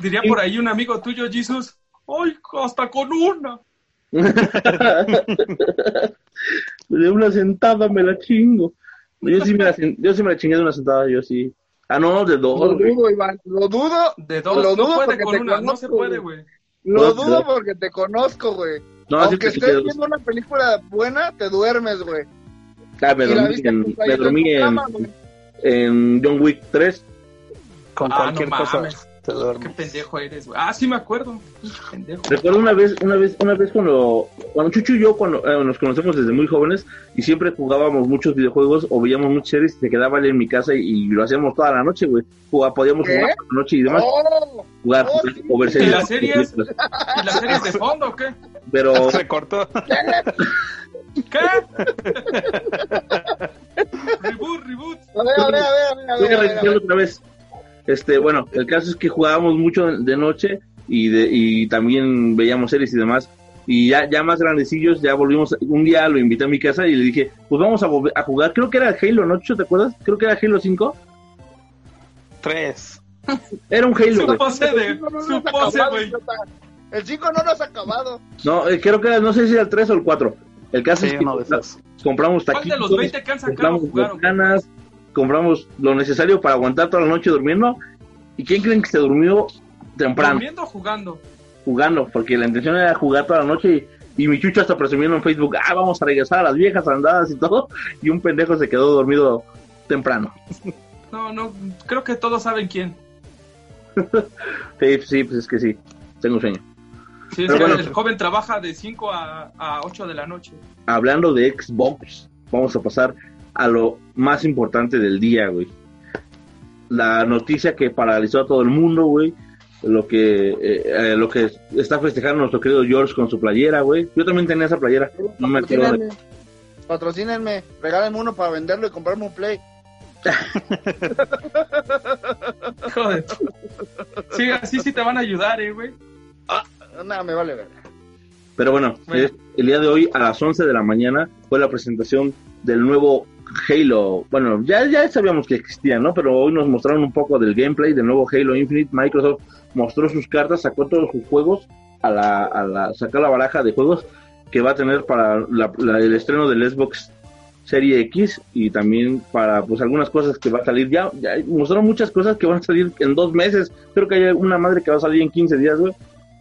Diría por ahí un amigo tuyo, Jesus. ¡Ay, hasta con una! De una sentada me la chingo. Yo sí me la, yo sí me la chingué de una sentada, yo sí. Ah, no, de dos. Lo güey. dudo, Iván, lo dudo. De dos, Lo no dudo puede porque con te una, no conozco, se puede, güey. Lo No, dudo no. porque te conozco, güey. No, así Aunque estés viendo una película buena, te duermes, güey. Ah, me dormí en, pues, me dormí en, cama, en John Wick 3. Con Ah, cualquier no cosa mames. Te Qué pendejo eres, güey. Ah, sí me acuerdo. Pendejo. Recuerdo una vez, una vez, una vez cuando, cuando Chucho y yo cuando, eh, nos conocemos desde muy jóvenes y siempre jugábamos muchos videojuegos o veíamos muchas series y se quedaba él en mi casa y, y lo hacíamos toda la noche, güey. Jugaba- Podíamos ¿Qué? jugar por la noche y demás, ¡Oh! jugar oh, sí. o ver ¿Y series. las series? ¿Y las series de fondo o qué? Pero Se cortó. ¿Qué? reboot, reboot. A ver, a ver, a ver, a ver, a Voy ver, a a ver, a repetirlo ver. otra vez. Este, bueno, el caso es que jugábamos mucho de noche y de y también veíamos series y demás. Y ya, ya más grandecillos, ya volvimos, un día lo invité a mi casa y le dije, pues vamos a, volver a jugar, creo que era Halo, ¿no? ¿Te acuerdas? Creo que era Halo 5. Tres. Era un Halo, Su güey. pose de, No, no, güey. El 5 no lo has acabado. No, eh, creo que era, no sé si era el 3 o el 4. El caso Sí, es que compramos ¿Cuál taquitos, de los 20 que han sacado compramos jugaron? botanas, compramos lo necesario para aguantar toda la noche durmiendo. ¿Y quién creen que se durmió temprano? ¿Durmiendo o jugando? Jugando, porque la intención era jugar toda la noche y, y mi chucho hasta presumiendo en Facebook, ah, vamos a regresar a las viejas andadas y todo. Y un pendejo se quedó dormido temprano. No, no, creo que todos saben quién. Sí, sí, pues es que sí, tengo sueño. Sí, es que bueno. el joven trabaja de 5 a, a 8 de la noche. Hablando de Xbox, vamos a pasar a lo más importante del día, güey. La noticia que paralizó a todo el mundo, güey. Lo que, eh, eh, lo que está festejando nuestro querido George con su playera, güey. Yo también tenía esa playera. No me acuerdo de... Patrocínenme. Regálenme uno para venderlo y comprarme un play. Joder. Sí, así sí te van a ayudar, eh, güey. Nada, me vale ver. Pero bueno, Bueno. es- el día de hoy a las 11 de la mañana fue la presentación del nuevo Halo. Bueno, ya, ya sabíamos que existía, ¿no? Pero hoy nos mostraron un poco del gameplay del nuevo Halo Infinite. Microsoft mostró sus cartas, sacó todos sus juegos, a la, a la, sacó la baraja de juegos que va a tener para la- el estreno del Xbox Serie X y también para pues algunas cosas que va a salir ya, ya mostraron muchas cosas que van a salir en dos meses creo que hay una madre que va a salir en 15 días güey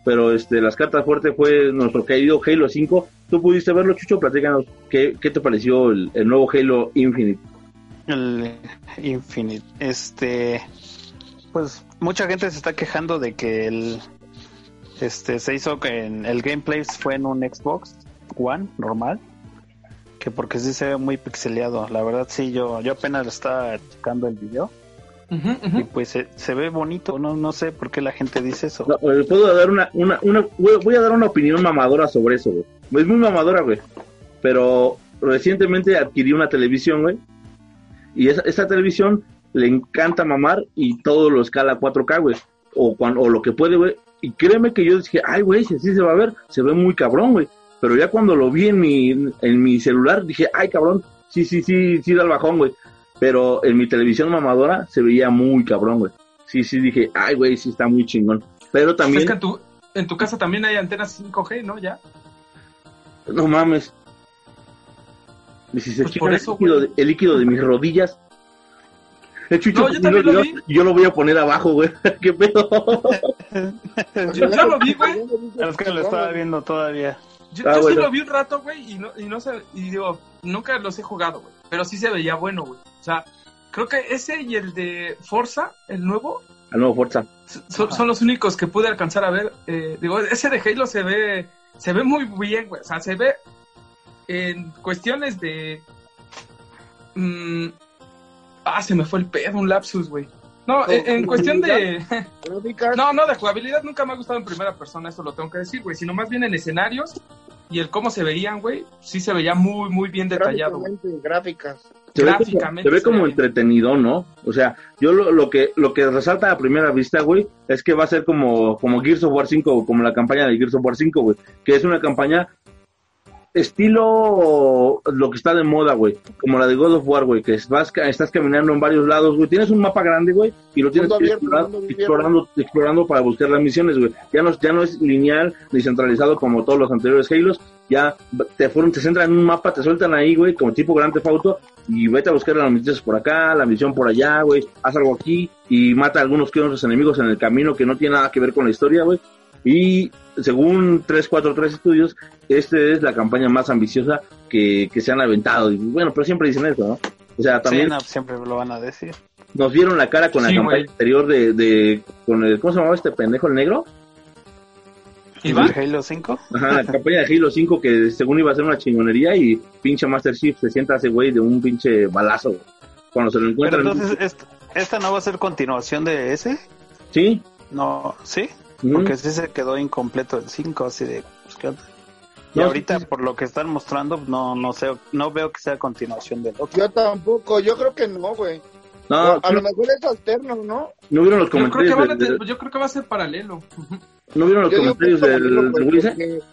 pero este las cartas fuertes fue nuestro querido Halo 5 tú pudiste verlo Chucho platícanos qué, qué te pareció el, nuevo Halo Infinite El Infinite. Este. Pues mucha gente se está quejando de que el. Este se hizo que el gameplay fue en un Xbox One normal. Que porque sí se ve muy pixeleado. La verdad, sí, yo, yo apenas estaba checando el video. Y pues se, se ve bonito. No, no sé por qué la gente dice eso. No, puedo dar una, una, una voy, voy a dar una opinión mamadora sobre eso güey. Es muy mamadora güey. Pero recientemente adquirí una televisión güey. Y esa, esa televisión le encanta mamar y todo lo escala a 4K güey. O, cuando, o lo que puede güey. Y créeme que yo dije ay güey si así se va a ver se ve muy cabrón güey pero ya cuando lo vi en mi en mi celular dije ay cabrón sí sí sí sí da el bajón güey pero en mi televisión mamadora se veía muy cabrón güey sí sí dije ay güey sí está muy chingón pero Es también que en tu, en tu casa también hay antenas 5G, ¿no? Ya. no mames y si se Pues por el, eso, líquido güey. de, el líquido de mis rodillas el chucho No, yo también lo video, yo lo voy a poner abajo güey qué pedo Yo, yo lo vi, güey. Es que lo estaba viendo todavía. Yo, Ah, yo sí lo vi un rato, güey, y no, y no sé, y digo, nunca los he jugado, güey. Pero sí se veía bueno, güey. O sea, creo que ese y el de Forza, el nuevo, a nuevo fuerza son, los únicos que pude alcanzar a ver. Eh, digo, ese de Halo se ve, se ve muy bien, güey. O sea, se ve en cuestiones de... mm, ah, se me fue el pedo, un lapsus, güey. No, en, en cuestión de... No, no, de jugabilidad nunca me ha gustado en primera persona, eso lo tengo que decir, güey. Sino más bien en escenarios y el cómo se veían, güey, sí se veía muy, muy bien detallado. güey. gráficamente, gráficas. Se ve como, se ve entretenido, ¿no? O sea, yo lo, lo que lo que resalta a primera vista, güey, es que va a ser como, como Gears of War 5, como la campaña de Gears of War 5, güey, que es una campaña estilo lo que está de moda, güey, como la de God of War, güey, que vas, estás caminando en varios lados, güey, tienes un mapa grande, güey, y lo tienes abierto, explorando, explorando, explorando para buscar las misiones, güey. Ya no, ya no es lineal ni centralizado como todos los anteriores Halos, ya te fueron, te centran en un mapa, te sueltan ahí, güey, como tipo Grand Theft Auto, y vete a buscar las misiones por acá, la misión por allá, güey, haz algo aquí, y mata a algunos que otros enemigos en el camino que no tiene nada que ver con la historia, güey. Y según 343 Estudios, esta es la campaña más ambiciosa que, que se han aventado. Y bueno, pero siempre dicen eso, ¿no? O sea, Sí, también no, siempre lo van a decir. nos dieron la cara con la Sí, campaña güey. anterior de, de, con el, ¿cómo se llamaba este pendejo, el negro? ¿Iván? ¿El Halo 5? Ajá, la campaña de Halo 5 que según iba a ser una chingonería y pinche Master Chief se sienta ese güey de un pinche balazo cuando se lo Pero encuentran. entonces, ¿esta, ¿esta no va a ser continuación de ese? Sí, No, ¿sí? Porque sí se quedó incompleto el 5, así de... pues, ¿qué onda? Y No, ahorita, sí, sí. por lo que están mostrando, no no sé, no veo que sea continuación del otro. Yo tampoco, yo creo que no, güey. no, a lo mejor es alterno, ¿no? no vieron los Yo creo, que comentarios yo creo que va a ser paralelo. No vieron los Yo comentarios del, del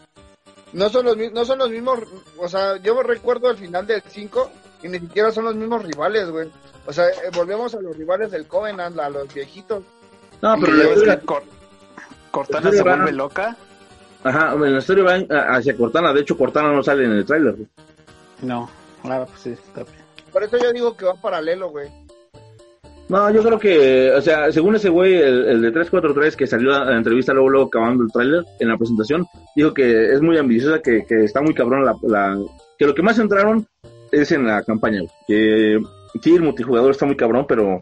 no son los no son los mismos, o sea, yo recuerdo el final del 5 y ni siquiera son los mismos rivales, güey. O sea, eh, volvemos a los rivales del Covenant, a los viejitos. No, pero Y la que Cor- Cortana se vuelve loca. Ajá, en la historia va en- hacia Cortana. De hecho, Cortana no sale en el tráiler. No, claro, pues sí, está bien. Por eso yo digo que va paralelo, güey. No, yo creo que, o sea, según ese güey, el, el de 343 que salió a la entrevista luego, luego acabando el tráiler, en la presentación, dijo que es muy ambiciosa, que, que está muy cabrón la, la- que lo que más centraron es en la campaña, güey. que sí, el multijugador está muy cabrón, pero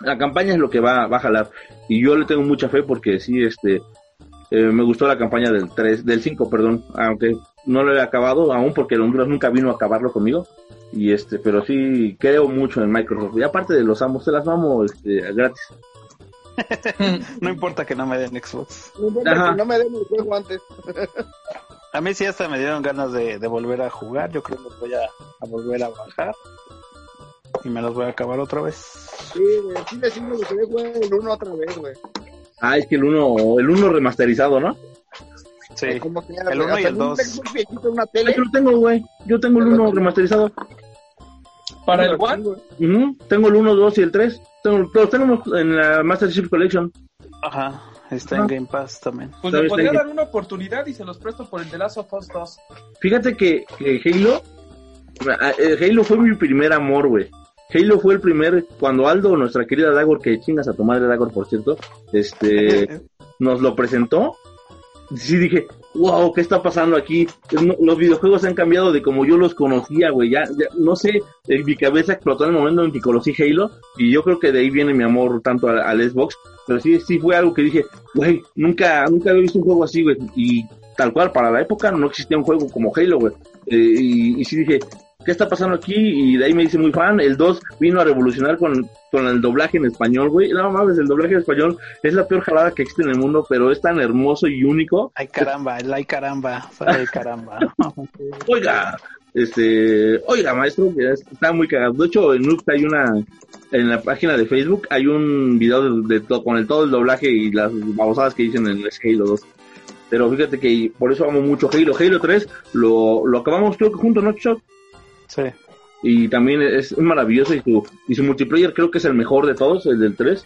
la campaña es lo que va, va a jalar. Y yo le tengo mucha fe porque sí, este, eh, me gustó la campaña del 3, del 5, perdón, aunque no lo he acabado aún porque el Honduras nunca vino a acabarlo conmigo. Y este, pero sí creo mucho en Microsoft. Y aparte de los amos, se las vamos este, gratis. No importa que no me den Xbox. No importa Ajá. que no me den el juego antes. A mí sí hasta me dieron ganas de, de volver a jugar. Yo creo que los voy a, a volver a bajar. Y me los voy a acabar otra vez. Sí, güey, sí sigo que quería jugar el 1 otra vez, güey. Ah, es que el uno, el uno remasterizado, ¿no? Sí. Que, El güey, uno y hasta el en un dos. Xbox viejito, una Ay, tele. Yo lo tengo, güey. Yo tengo el uno remasterizado. Para el One, Ujú, Tengo el 1, 2 y el 3. Tengo, los tenemos en la Master Chief Collection. Ajá. Está en Game Pass también. pues ¿Sabes le podría dar una oportunidad y se los presto por el de Last of Us 2. Fíjate que, que Halo, ah, eh, Halo fue mi primer amor, güey. Halo fue el primer, cuando Aldo, nuestra querida Dagor, que chingas a tu madre Dagor, por cierto, este, nos lo presentó, sí dije, wow, ¿qué está pasando aquí? No- los videojuegos han cambiado de como yo los conocía, güey, ya, ya, no sé, en mi cabeza explotó en el momento en que conocí Halo, y yo creo que de ahí viene mi amor tanto al, al Xbox, pero sí, sí fue algo que dije, güey, nunca, nunca había visto un juego así, güey, y tal cual, para la época no existía un juego como Halo, güey, Eh, y, y sí dije, ¿qué está pasando aquí? Y de ahí me hice muy fan. El 2 vino a revolucionar con, con el doblaje en español, güey. No mames, el doblaje en español es la peor jalada que existe en el mundo, pero es tan hermoso y único. Ay caramba, el ay caramba. Ay caramba. Oiga, este, oiga, maestro, está muy cagado. De hecho, en Noob hay una, en la página de Facebook, hay un video de, de to- con el todo el doblaje y las babosadas que dicen en Halo 2. Pero fíjate que por eso amo mucho Halo. Halo 3 lo, lo acabamos creo que juntos, ¿no, Chuck? Sí. y también es maravilloso y su, y su multiplayer creo que es el mejor de todos, el del 3.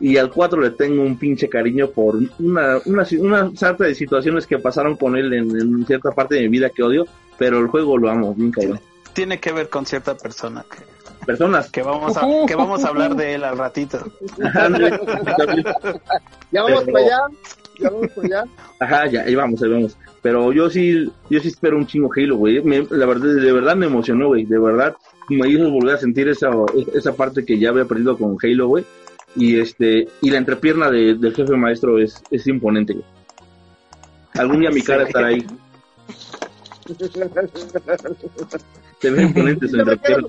Y al 4 le tengo un pinche cariño por una, una, una sarta de situaciones que pasaron con él en, en cierta parte de mi vida que odio, pero el juego lo amo, bien cabrón. Tiene que ver con cierta persona que, Personas, que vamos a que vamos a hablar de él al ratito. Ya vamos Pero- para allá. Ya. Ajá, ya, ahí vamos, ahí vamos. Pero yo sí, yo sí espero un chingo Halo, güey. Me- La verdad, de verdad me emocionó, güey. De verdad, me hizo volver a sentir esa, esa parte que ya había perdido con Halo, güey. Y este, y la entrepierna de- del jefe maestro es, es imponente, güey. Algún día mi cara estará ahí. Se ve imponente su entrepierna.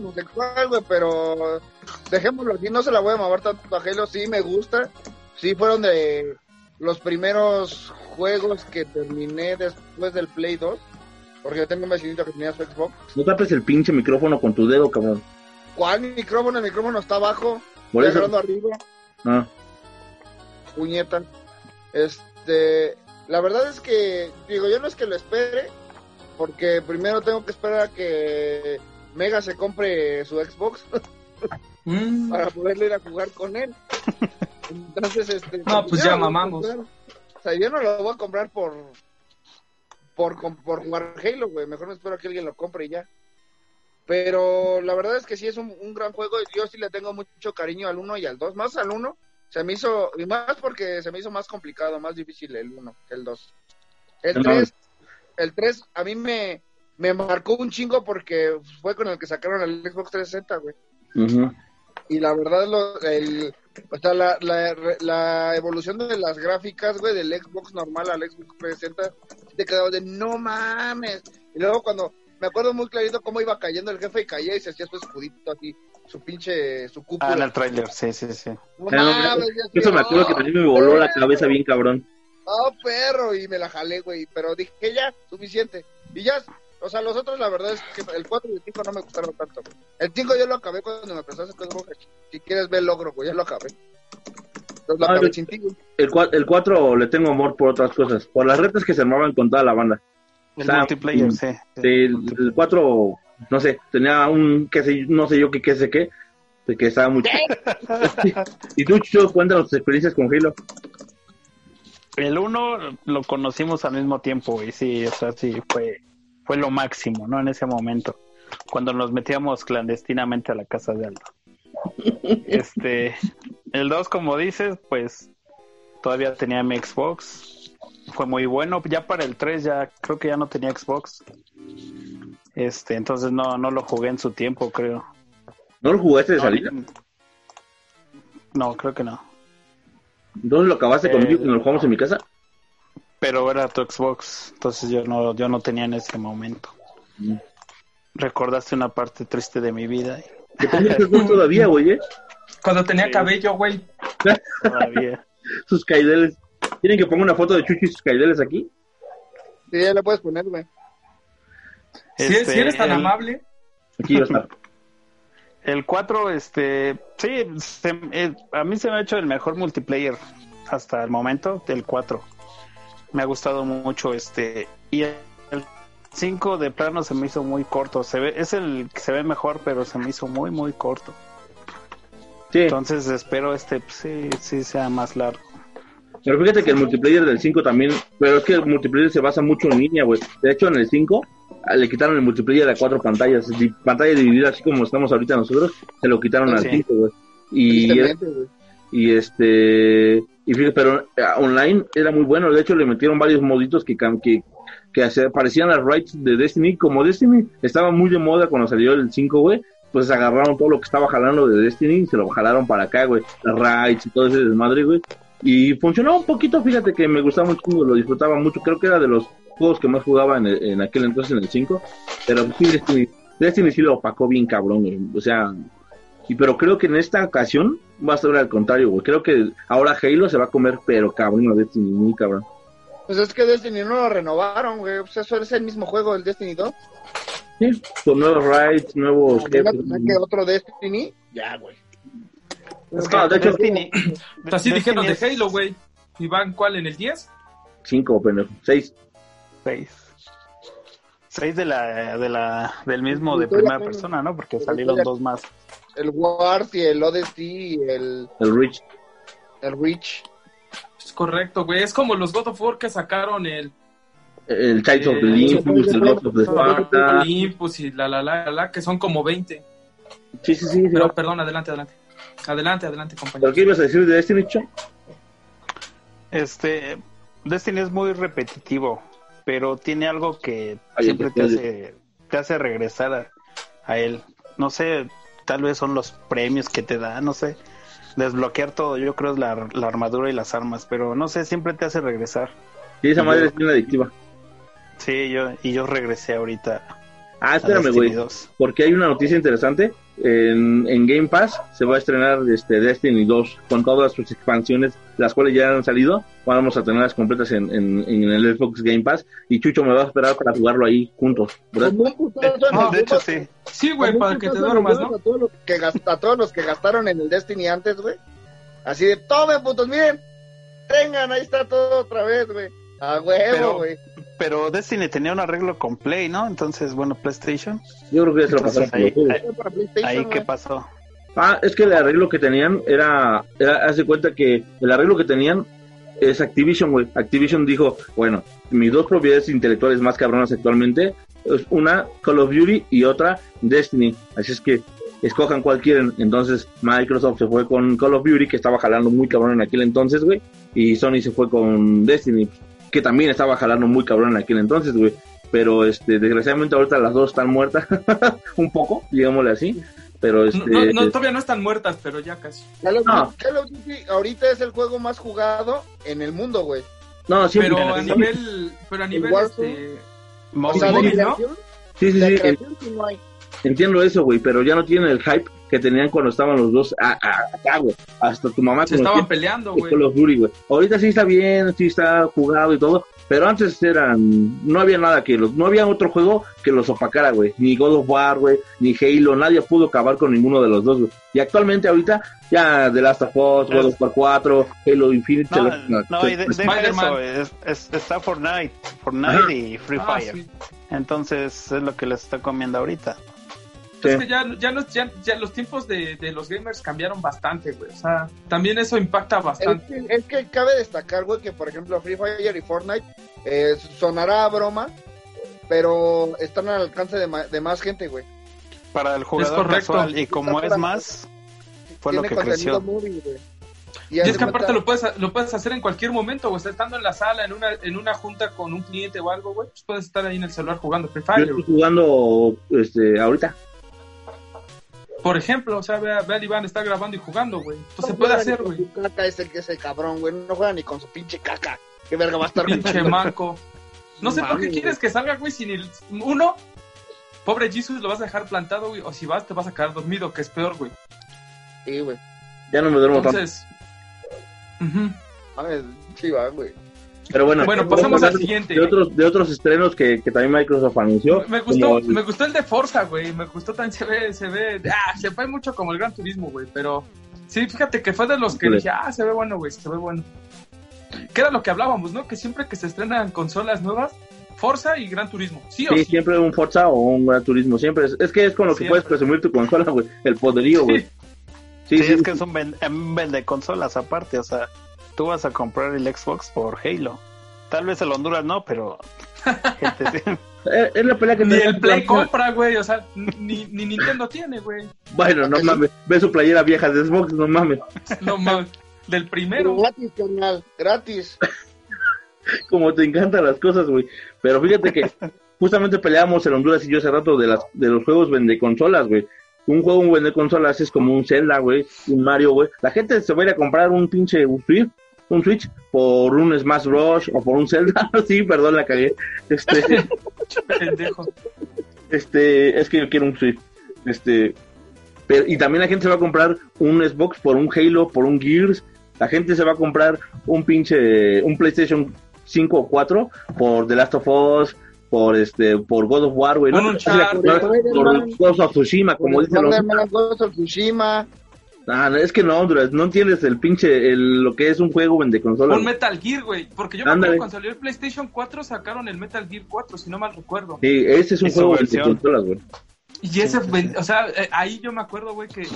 pero dejémoslo aquí. No se la voy a mamar tanto a Halo. Sí, me gusta. Sí, fueron de los primeros juegos que terminé después del Play 2. Porque yo tengo un vecinito que tenía su Xbox. No tapes el pinche micrófono con tu dedo, cabrón. ¿Cuál micrófono? El micrófono está abajo. Por eso. agarrando arriba. Ah, puñeta. Este, la verdad es que, digo, yo no es que lo espere, porque primero tengo que esperar a que Mega se compre su Xbox Mm. para poderle ir a jugar con él. Entonces, este. No, pues yo ya mamamos. O sea, yo no lo voy a comprar por. Por, por jugar Halo, güey. Mejor me espero a que alguien lo compre y ya. Pero la verdad es que sí es un, un gran juego. Yo sí le tengo mucho cariño al 1 y al 2. Más al 1. Se me hizo. Y más porque se me hizo más complicado, más difícil el 1 que el 2. El No. 3. El 3 a mí me, me marcó un chingo porque fue con el que sacaron el Xbox 360, güey ujú. y la verdad lo, el, o sea, la, la, la evolución de las gráficas, güey, del Xbox normal al Xbox 360, te quedaba de no mames. Y luego cuando, me acuerdo muy clarito cómo iba cayendo el jefe y caía y se hacía su escudito así, su pinche, su Ah, en cúpula. el trailer, sí, sí, sí. No Eso me acuerdo que "Oh, también me voló la perro". cabeza bien cabrón. Oh, perro, y me la jalé, güey, pero dije ya, suficiente. Y ya, o sea, los otros la verdad es que el 4 y el 5 no me gustaron tanto. güey. El 5 yo lo acabé cuando me empezó a hacer cosas rojas. Si quieres ver el logro, güey, ya lo acabé. Entonces lo Ah, acabé yo- sin ti, güey. El, cua- el 4 le tengo amor por otras cosas, por las retas que se armaban con toda la banda. El sea, multiplayer, mm, sí. El, el 4, no sé, tenía un, qué sé, no sé yo qué, qué sé qué, de que estaba muy... y tú, Chucho, cuéntanos tus experiencias con Halo. El 1 lo conocimos al mismo tiempo y sí, o sea, sí, fue, fue lo máximo, ¿no? En ese momento, cuando nos metíamos clandestinamente a la casa de Aldo. Este, el 2, como dices, pues todavía tenía mi Xbox, fue muy bueno. Ya para el 3 ya creo que ya no tenía Xbox. Este, entonces no, no lo jugué en su tiempo, creo. ¿No lo jugaste de salida? No, creo que no. ¿Entonces lo acabaste Eh, conmigo cuando lo jugamos en mi casa? Pero era tu Xbox, entonces yo no, yo no tenía en ese momento. Mm. Recordaste una parte triste de mi vida. Que tenía Xbox todavía, güey, ¿eh? Cuando tenía Sí. cabello, güey. Todavía. Sus caideles. ¿Quieren que ponga una foto de Chucho y sus caideles aquí? Sí, ya le puedes poner, güey. Si, Este, si eres tan el- amable. Aquí va a estar. El 4, este, sí, se- eh, a mí se me ha hecho el mejor multiplayer hasta el momento, el 4. Me ha gustado mucho este. Y el 5 de plano se me hizo muy corto. Se ve, es el que se ve mejor, pero se me hizo muy, muy corto. Sí, Entonces espero este, pues, sí, sí sea más largo. pero fíjate que el multiplayer del 5 también, pero es que el multiplayer se basa mucho en línea, güey. De hecho, en el 5 ah, le quitaron el multiplayer a cuatro pantallas, pantalla dividida así como estamos ahorita nosotros, se lo quitaron al Sí. 5, güey. Y. y este, y pero eh, online era muy bueno, de hecho le metieron varios moditos que, que, que parecían las rights de Destiny, como Destiny estaba muy de moda cuando salió el 5, güey. Pues agarraron todo lo que estaba jalando de Destiny y se lo jalaron para acá, güey. Las rights y todo ese desmadre, güey. Y funcionó un poquito, fíjate que me gustaba mucho, lo disfrutaba mucho. Creo que era de los juegos que más jugaba en, el- en aquel entonces, en el 5. Pero sí, Destiny, Destiny sí lo opacó bien cabrón, güey. O sea, y pero creo que en esta ocasión va a ser al contrario, güey. Creo que ahora Halo se va a comer, pero cabrón, a Destiny, muy cabrón. Pues es que Destiny no lo renovaron, güey. Pues eso es el mismo juego, el Destiny 2. Sí, con nuevos rights, nuevos Como que jefes. iba a tener que otro Destiny, ya, güey. Es Ah, de hecho- Destiny, Así dijeron de Destiny es Halo, güey. ¿Y van cuál? ¿En el 10? Cinco, pendejo. Seis. Seis. Seis de la, de la, del mismo de de primera persona, ¿no? Porque salieron de- dos más. El Wars y el Odyssey y el, El Rich. el Reach. Es correcto, güey. Es como los God of War que sacaron el El Child of the Olympus, el God of the Sparta. Olympus y la la la la, la, que son como 20. Sí, sí, sí. Pero sí. perdón, adelante, adelante. Adelante, adelante, ¿Pero compañero. qué ibas a decir de Destiny, Cho? Este, Destiny es muy repetitivo, pero tiene algo que Ay, siempre te hace, te hace regresar a, a él. No sé, tal vez son los premios que te da, no sé. Desbloquear todo, yo creo es la, la armadura y las armas, pero no sé, siempre te hace regresar. Sí, esa madre yo- es bien adictiva. Sí, yo, y yo regresé ahorita. Ah, espérame, güey. 2. Porque hay una noticia interesante. En, en Game Pass se va a estrenar este Destiny 2 con todas sus expansiones, las cuales ya han salido. Vamos a tenerlas completas en, en, en el Xbox Game Pass. Y Chucho me va a esperar para jugarlo ahí juntos. los de hecho sí. Sí, güey, para que te duermas, ¿no? A todos, los que gast- a todos los que gastaron en el Destiny antes, güey. Así de, tomen, putos, miren. Tengan, ahí está todo otra vez, güey. A huevo, güey. Pero Destiny tenía un arreglo con Play, ¿no? Entonces, bueno, PlayStation. Yo creo que ya se lo pasaron ahí, ahí, qué pasó. Ah, es que el arreglo que tenían era, era hace cuenta que el arreglo que tenían es Activision, güey. Activision dijo, bueno, mis dos propiedades intelectuales más cabronas actualmente es una Call of Duty y otra Destiny. Así es que escojan cuál quieren. Entonces Microsoft se fue con Call of Duty, que estaba jalando muy cabrón en aquel entonces, güey. Y Sony se fue con Destiny, que también estaba jalando muy cabrón en aquel entonces, güey. Pero este, desgraciadamente ahorita las dos están muertas, un poco, digámosle así. Pero este, No, no, todavía no están muertas, pero ya casi. Call of, No. Duty, Call of Duty ahorita es el juego más jugado en el mundo, güey. no, siempre. Pero a sí. nivel, pero a nivel este, O sea, ¿no? Sí, sí, sí, sí entiendo eso, güey, pero ya no tienen el hype que tenían cuando estaban los dos a- a- acá, güey. Hasta tu mamá Se estaban peleando, güey. Call of Duty, güey. Ahorita sí está bien, sí está jugado y todo, pero antes eran, no había nada que los, no había otro juego que los opacara, güey. Ni God of War, güey, ni Halo, nadie pudo acabar con ninguno de los dos, güey. Y actualmente ahorita ya The Last of Us, God of War 4, Halo Infinite, No, lo- no, y de- eso, es- es- está Fortnite, Fortnite Ajá. y Free Ah, Fire. sí. Entonces es lo que les está comiendo ahorita. Es que ya, ya, no- ya, ya los tiempos de, de los gamers cambiaron bastante, güey. O sea, también eso impacta Es bastante. que, es que cabe destacar, güey, que por ejemplo Free Fire y Fortnite eh, sonará a broma, pero están al alcance de, ma- de más gente, güey. Para el jugador correcto. casual y como es más, fue lo que creció. güey. Y haz es que aparte lo puedes, lo puedes hacer en cualquier momento, güey. O sea, estando en la sala, en una, en una junta con un cliente o algo, güey, pues puedes estar ahí en el celular jugando Free Yo Fire, estoy güey. jugando este ahorita. Por ejemplo, o sea, ve, a- ve al Iván, está grabando y jugando, güey. Entonces se No puede juega hacer, ni con güey. caca es el que es el cabrón, güey. No juega ni con su pinche caca. Qué verga va a estar Pinche manco. No sé por qué quieres que salga, güey, sin el... Uno, pobre Jesus, lo vas a dejar plantado, güey. O si vas, te vas a quedar dormido, que es peor, güey. Sí, güey. Ya no me duermo tanto. Entonces... ujú. Mames, chiva, güey. Pero bueno, pasamos al siguiente. De otros, de otros estrenos que, que también Microsoft anunció. Me gustó, como el- me gustó el de Forza, güey. Me gustó también, se ve, se ve, ah, se ve mucho como el Gran Turismo, güey. Pero sí, fíjate que fue de los que dije, ah, se ve bueno, güey, se ve bueno. Que era lo que hablábamos, ¿no? Que siempre que se estrenan consolas nuevas, Forza y Gran Turismo. Sí o Sí, sí. siempre un Forza o un Gran Turismo, siempre. Es, es que es con lo que Siempre. puedes presumir tu consola, güey. El poderío, güey. Sí, Sí, sí, es que es un vende consolas aparte, o sea, tú vas a comprar el Xbox por Halo. Tal vez el Honduras no, pero gente, sí. Es, es la pelea que Ni el Play compra, güey. O sea, ni, ni Nintendo tiene, güey. Bueno, no mames. Ve su playera vieja de Xbox, no mames. No mames. Del primero. Gratis, carnal. Gratis. Como te encantan las cosas, güey. Pero fíjate que justamente peleábamos en Honduras y yo hace rato de, las, de los juegos vende consolas, güey. Un juego un vende consolas es como un Zelda, güey, un Mario, güey. La gente se va a ir a comprar un pinche un Switch, un Switch por un Smash Bros. o por un Zelda. sí, perdón, la cagué. Este, Pendejo. este, es que yo quiero un Switch. Este, pero, y también la gente se va a comprar un Xbox por un Halo, por un Gears. La gente se va a comprar un pinche, un PlayStation 5 o 4 por The Last of Us, por este, por God of War, güey. ¿no? Uncharted. por Ghost of Tsushima, como dicen los... Ghost of Tsushima. Ah, no, es que no, Honduras, no entiendes el pinche, el, lo que es un juego de consola. Un Metal Gear, güey. Porque yo me acuerdo cuando salió el PlayStation 4 sacaron el Metal Gear 4, si no mal recuerdo. Sí, ese es un juego de consolas, güey. Y ese, o sea, eh, ahí yo me acuerdo, güey, que,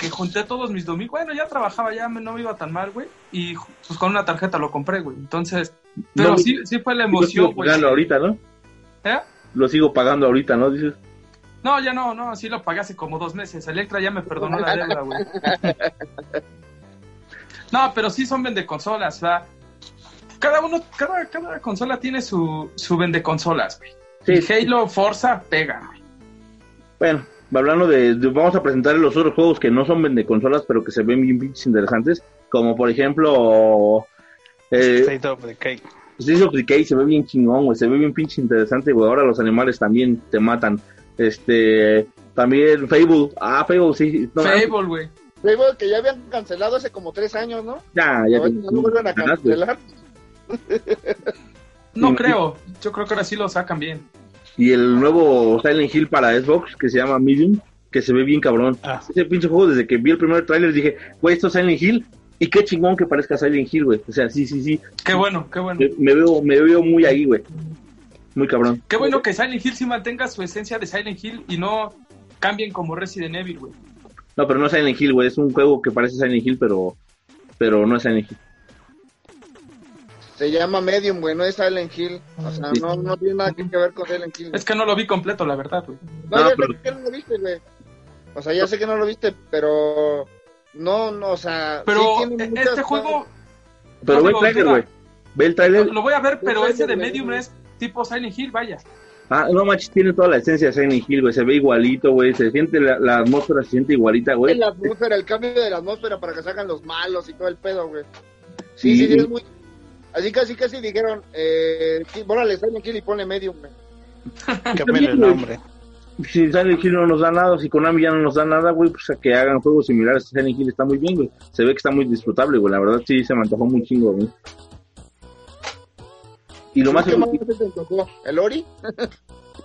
que junté todos mis domingos. Bueno, ya trabajaba, ya me- no me iba tan mal, güey. Y pues con una tarjeta lo compré, güey. Entonces, pero No, sí, sí fue la emoción, güey. ahorita, ¿no? ¿Eh? Lo sigo pagando ahorita, ¿no? Dices. No, ya no, no, sí lo pagué hace como dos meses. Electra ya me perdonó la deuda, güey. No, pero sí son vendeconsolas, o sea, cada uno, cada, cada consola tiene su, su vendeconsolas, güey. Sí. Halo, Forza, pega, güey. Bueno, hablando de, de- vamos a presentar los otros juegos que no son de consolas, pero que se ven bien pinches interesantes, como por ejemplo eh, State of Decay. Streets of Decay se ve bien chingón, güey, se ve bien pinche interesante, güey. Ahora los animales también te matan. Este, también Fable, ah, Fable sí, no, Fable, güey. Fable que ya habían cancelado hace como tres años, ¿no? ya, ya, no lo vuelven a cancelar. No creo, yo creo que ahora sí lo sacan bien. Y el nuevo Silent Hill para Xbox que se llama Medium, que se ve bien cabrón. Ah. Ese pinche juego, desde que vi el primer tráiler dije, güey, esto es Silent Hill. Y qué chingón que parezca Silent Hill, güey. O sea, sí, sí, sí. Qué bueno, qué bueno. Me, me veo, me veo muy ahí, güey. Muy cabrón. Qué bueno que Silent Hill sí mantenga su esencia de Silent Hill y no cambien como Resident Evil, güey. No, pero no es Silent Hill, güey. Es un juego que parece Silent Hill, pero, pero no es Silent Hill. Se llama Medium, güey, no es Silent Hill. O sea, Sí. no, no tiene nada que ver con Silent Hill. Es que no lo vi completo, la verdad, güey. No, No, ya pero- sé que no lo viste, güey. O sea, ya sé que no lo viste, pero... No, no, o sea... Pero sí tiene eh, muchas este juego Pero No, ve el duda. güey. Ve el lo, tráiler. lo voy a ver, pero ese de Medium es tipo Silent Hill, vaya. Ah, no manches, tiene toda la esencia de Silent Hill, güey. Se ve igualito, güey. Se siente la, la atmósfera, se siente igualita, güey. La atmósfera, el cambio de la atmósfera para que salgan los malos y todo el pedo, güey. Sí, Sí. sí, sí, es muy... Así casi casi dijeron, eh, sí, bórrale Silent Hill y ponle Medium, güey. Cámbiale el nombre. Si Silent Hill no nos da nada, si Konami ya no nos da nada, güey, pues a que hagan juegos similares a Silent Hill está muy bien, güey. Se ve que está muy disfrutable, güey. La verdad sí se me antojó muy chingo, güey. Y lo más... ¿Qué más te? ¿El Ori?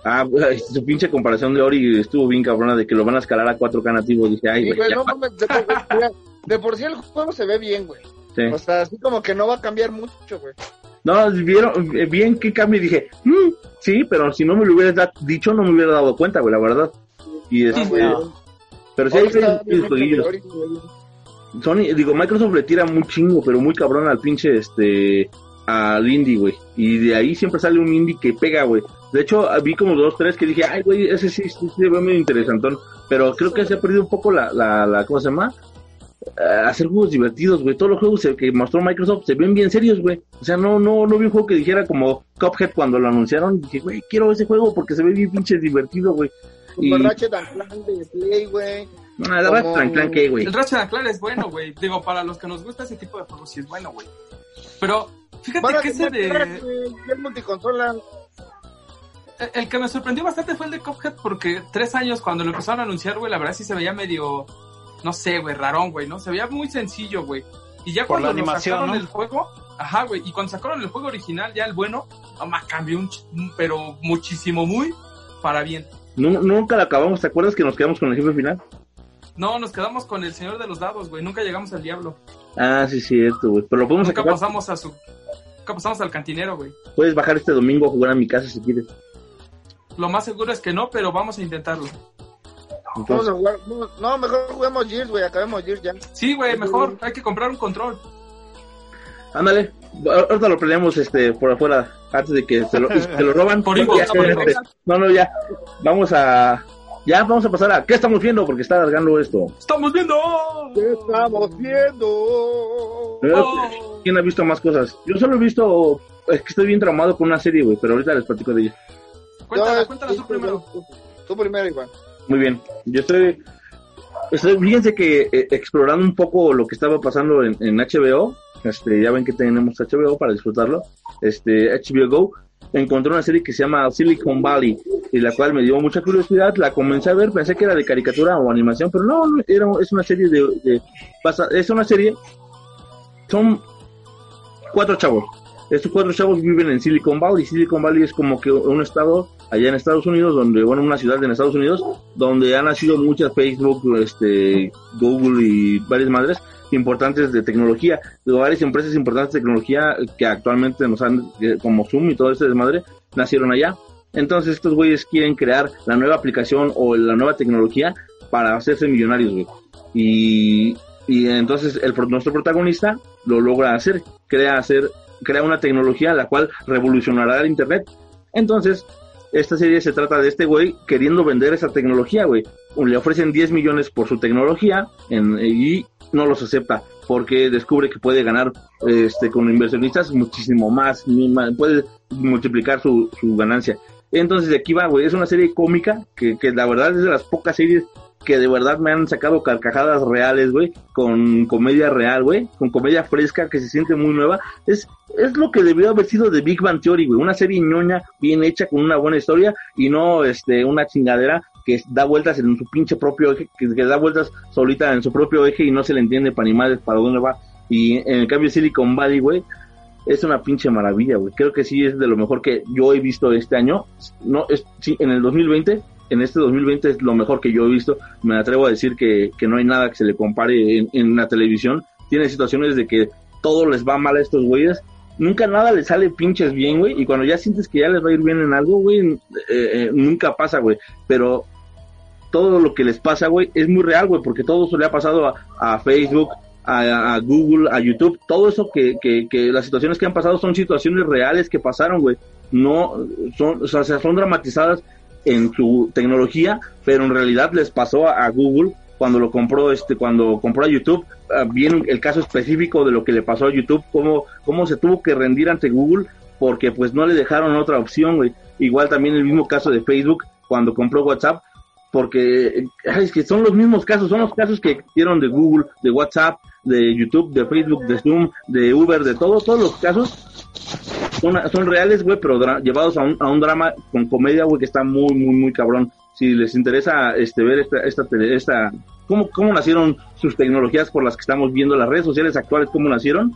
Ah, su pinche comparación de Ori estuvo bien cabrona de que lo van a escalar a 4K nativo. Dije, ay, güey, no de, por- de por sí el juego se ve bien, güey. sí. O sea, así como que no va a cambiar mucho, güey. No, vieron eh, bien qué cambio y dije, "Mm, sí, pero si no me lo hubieras dicho no me hubiera dado cuenta, güey, la verdad. Y este, güey. pero sí Ori hay jueguillos. Sony, digo, Microsoft le tira muy chingo, pero muy cabrón al pinche, este, al indie, güey. Y de ahí siempre sale un indie que pega, güey. De hecho, vi como dos, tres que dije, ay, güey, ese sí, sí, sí se ve muy interesantón. Pero creo que se ha perdido un poco la, la, la ¿cómo se llama? Hacer juegos divertidos, güey. Todos los juegos que mostró Microsoft se ven bien serios, güey. O sea, no, no, no vi un juego que dijera como Cuphead cuando lo anunciaron. Dije, güey, quiero ese juego porque se ve bien pinche divertido, güey. Y, Super Ratchet and Clank de Play, güey. La verdad, como- Clank Clank, ¿qué, güey. El Ratchet and Clank es bueno, güey. Digo, para los que nos gusta ese tipo de juegos, sí es bueno, güey. Pero, fíjate que ese de... y el multiconsola. El- El que me sorprendió bastante fue el de Cuphead porque tres años cuando lo empezaron a anunciar, güey, la verdad sí se veía medio, no sé, güey, rarón, güey, ¿no? Se veía muy sencillo, güey. Y ya Por cuando la lo animación, sacaron ¿no? el juego, ajá, güey, y cuando sacaron el juego original, ya el bueno, más cambió un, pero muchísimo, muy para bien. Nu- nunca la acabamos, ¿te acuerdas que nos quedamos con el jefe final? No, nos quedamos con el señor de los dados, güey, nunca llegamos al diablo. Ah, sí, cierto, güey. Pero lo podemos Nunca acabar. pasamos a su, nunca pasamos al cantinero, güey. Puedes bajar este domingo a jugar a mi casa si quieres. Lo más seguro es que no, pero vamos a intentarlo. Vamos a jugar. No, no, mejor juguemos Gears, güey. Acabemos Gears ya. Sí, güey, mejor, hay que comprar un control. ándale. Ahorita lo peleamos este, por afuera antes de que se lo, se lo roban. Por inbox, Ya, por este, inbox. No, no, ya. Vamos a. Ya, vamos a pasar a. ¿Qué estamos viendo? Porque está alargando esto. ¡Estamos viendo! ¿Qué estamos viendo? Oh. ¿Quién ha visto más cosas? Yo solo he visto. Es que estoy bien traumado con una serie, güey, pero ahorita les platico de ella. Cuéntala, tú primero. Tú primero, Iván. Muy bien. Yo estoy. fíjense que eh, explorando un poco lo que estaba pasando en, HBO, este, ya ven que tenemos HBO para disfrutarlo, este, HBO Go, encontré una serie que se llama Silicon Valley, y la cual me dio mucha curiosidad, la comencé a ver, pensé que era de caricatura o animación, pero no, era, es una serie de, de- pasa- es una serie, son cuatro chavos, estos cuatro chavos viven en Silicon Valley, Silicon Valley es como que un estado allá en Estados Unidos, donde, bueno, una ciudad en Estados Unidos, donde han nacido muchas Facebook, este, Google y varias madres importantes de tecnología, varias empresas importantes de tecnología que actualmente nos han, como Zoom y todo ese desmadre, nacieron allá. Entonces estos güeyes quieren crear la nueva aplicación o la nueva tecnología para hacerse millonarios, güey. Y, y entonces el, nuestro protagonista lo logra hacer, crea hacer, crea una tecnología la cual revolucionará el internet. Entonces, esta serie se trata de este güey queriendo vender esa tecnología, güey. Le ofrecen 10 millones por su tecnología y no los acepta porque descubre que puede ganar este con inversionistas muchísimo más, puede multiplicar su, su ganancia. Entonces de aquí va, güey, es una serie cómica que, que la verdad es de las pocas series que de verdad me han sacado carcajadas reales, güey, con comedia real, güey, con comedia fresca que se siente muy nueva. Es, es lo que debió haber sido de Big Bang Theory, güey, una serie ñoña, bien hecha, con una buena historia y no este una chingadera que da vueltas en su pinche propio eje, que, da vueltas solita en su propio eje y no se le entiende para ni madres para dónde va. Y en el cambio Silicon Valley, güey, es una pinche maravilla, güey. Creo que sí es de lo mejor que yo he visto este año. No, es, sí, en el 2020, en este 2020 es lo mejor que yo he visto. Me atrevo a decir que, que no hay nada que se le compare en, en la televisión. Tiene situaciones de que todo les va mal a estos güeyes. Nunca nada les sale pinches bien, güey. Y cuando ya sientes que ya les va a ir bien en algo, güey, eh, eh, nunca pasa, güey. Pero todo lo que les pasa, güey, es muy real, güey, porque todo eso le ha pasado a, a Facebook, a, a Google, a YouTube, todo eso que, que, que las situaciones que han pasado son situaciones reales que pasaron, güey. No, son, o sea, son dramatizadas en su tecnología, pero en realidad les pasó a, Google cuando lo compró, este, cuando compró a YouTube, ah, bien el caso específico de lo que le pasó a YouTube, cómo, cómo se tuvo que rendir ante Google, porque pues no le dejaron otra opción. Igual también el mismo caso de Facebook, cuando compró WhatsApp, porque es que son los mismos casos, son los casos que dieron de Google, de WhatsApp, de YouTube, de Facebook, de Zoom, de Uber, de todo, todos los casos son, son reales, güey, pero llevados a un, a un drama con comedia, güey, que está muy, muy, muy cabrón. si les interesa este ver esta esta tele- esta cómo cómo nacieron sus tecnologías por las que estamos viendo las redes sociales actuales cómo nacieron,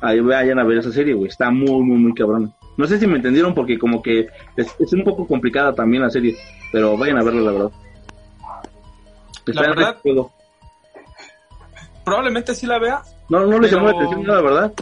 ahí vayan a ver esa serie, güey, está muy muy muy cabrona. No sé si me entendieron porque como que es, es un poco complicada también la serie, pero vayan a verla la verdad. Está en verdad-. Probablemente sí la vea. No, no Pero- llamó la atención nada, ¿verdad?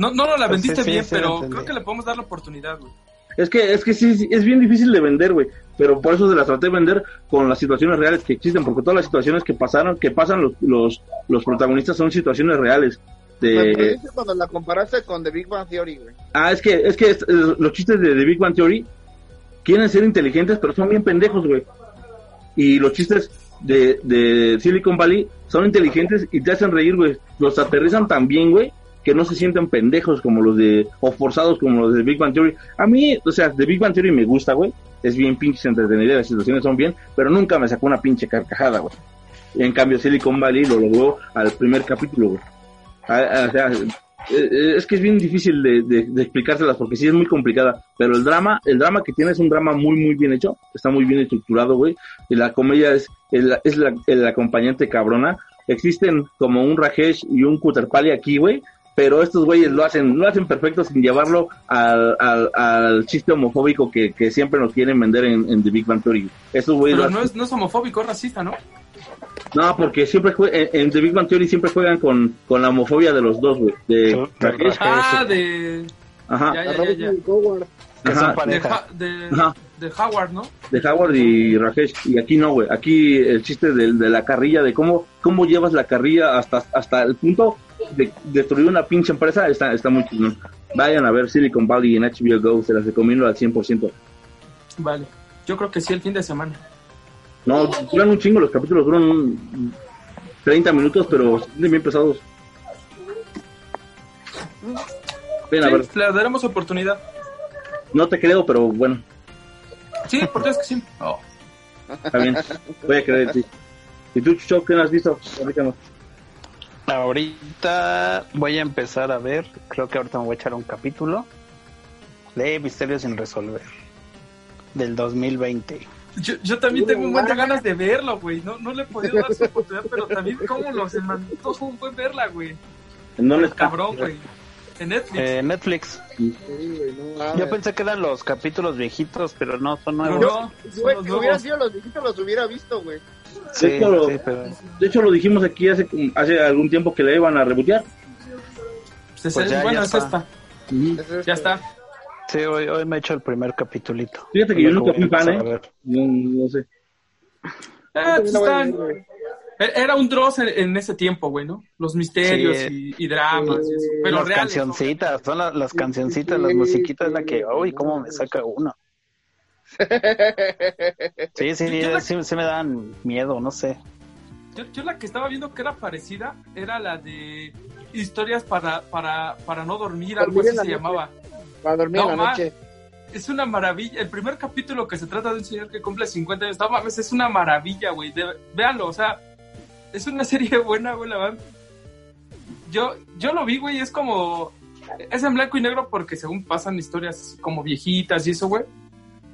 No, no, no la Pues vendiste sí, bien, sí, pero creo que le podemos dar la oportunidad, güey. Es que, es que sí, sí, es bien difícil de vender, güey. Pero por eso se las traté de vender con las situaciones reales que existen, porque todas las situaciones que pasaron, que pasan los, los, los protagonistas son situaciones reales. Me De, perdiste cuando la comparaste con The Big Bang Theory, güey. ah, es que, es que es- es- los chistes de The Big Bang Theory quieren ser inteligentes, pero son bien pendejos, güey. Y los chistes de, de Silicon Valley son inteligentes y te hacen reír, güey. Los aterrizan tan bien, güey, que no se sienten pendejos como los de, o forzados como los de Big Bang Theory. A mí, o sea, de Big Bang Theory me gusta, güey. Es bien pinche entretenida, las situaciones son bien, pero nunca me sacó una pinche carcajada, güey. Y en cambio Silicon Valley lo logró al primer capítulo, güey. Ah, ah, o sea, eh, es que es bien difícil de explicárselas porque sí es muy complicada, pero el drama, el drama que tiene es un drama muy muy bien hecho, está muy bien estructurado, güey, y la comedia es, el, es la, el acompañante cabrona. Existen como un Rajesh y un Kuterpali aquí, güey, pero estos güeyes lo hacen, lo hacen perfecto sin llevarlo al, al, al chiste homofóbico que, que siempre nos quieren vender en, en The Big Bang Theory. Estos güeyes Pero no es, no es homofóbico, es racista, ¿no? no, porque siempre jue- en, en The Big Bang Theory siempre juegan con, con la homofobia de los dos, güey. De Ah, de. ajá, Ya, ya, ya, Ajá. De, de, Ajá. De Howard, ¿no? de Howard y Rajesh. Y aquí no, güey. Aquí el chiste de, de la carrilla, de cómo, cómo llevas la carrilla hasta, hasta el punto de destruir una pinche empresa, está, está muy chingón. Vayan a ver Silicon Valley en HBO Go, se las recomiendo al 100%. Vale. Yo creo que sí, el fin de semana. No, duran un chingo, los capítulos duran un 30 minutos, pero bien pesados. Ven a ver, le daremos oportunidad. no te creo, pero bueno, Sí, porque es que sí. está bien. Voy a creer en ti. ¿Y tú, Chucho, qué no has visto? Platícanos. Ahorita voy a empezar a ver, creo que ahorita me voy a echar un capítulo de Misterios sin resolver del 2020. Yo, yo también tengo un buen de ganas de verlo, güey. No, no le he podido dar su oportunidad, pero también cómo lo se mandó un buen verla, güey. ¿En dónde está? Cabrón, güey. En Netflix. Eh, Netflix. Sí, güey, no. Yo pensé que eran los capítulos viejitos, pero no, son nuevos. no, Si güey, nuevos. sido los viejitos, los hubiera visto, güey. Sí, De hecho, sí, pero De hecho, lo dijimos aquí hace, hace algún tiempo que le iban a rebotear. Pues es- Pues ya, bueno, ya es está. esta. Es este. Ya está. sí, hoy, hoy me he hecho el primer capitulito. Fíjate que yo nunca fui fan, ¿eh? No, no sé. Ah, a están- Era un Dross en, en ese tiempo, güey, ¿no? Los misterios Sí. y, y dramas y eso. Pero las reales. ¿no? cancioncitas, son la- las cancioncitas, sí, las musiquitas, la que, uy, cómo me saca uno. Sí, sí, Yo sí, sí me dan miedo, no sé. Yo, yo la que estaba viendo que era parecida era la de historias para, para, para no dormir, algo así se noche. llamaba. Para dormir No, en la noche. Es una maravilla. El primer capítulo que se trata de un señor que cumple 50 años, no mames, es una maravilla, güey. Véanlo, o sea, es una serie buena, güey, la verdad. Yo, yo lo vi, güey, es como. Es en blanco y negro porque según pasan historias como viejitas y eso, güey.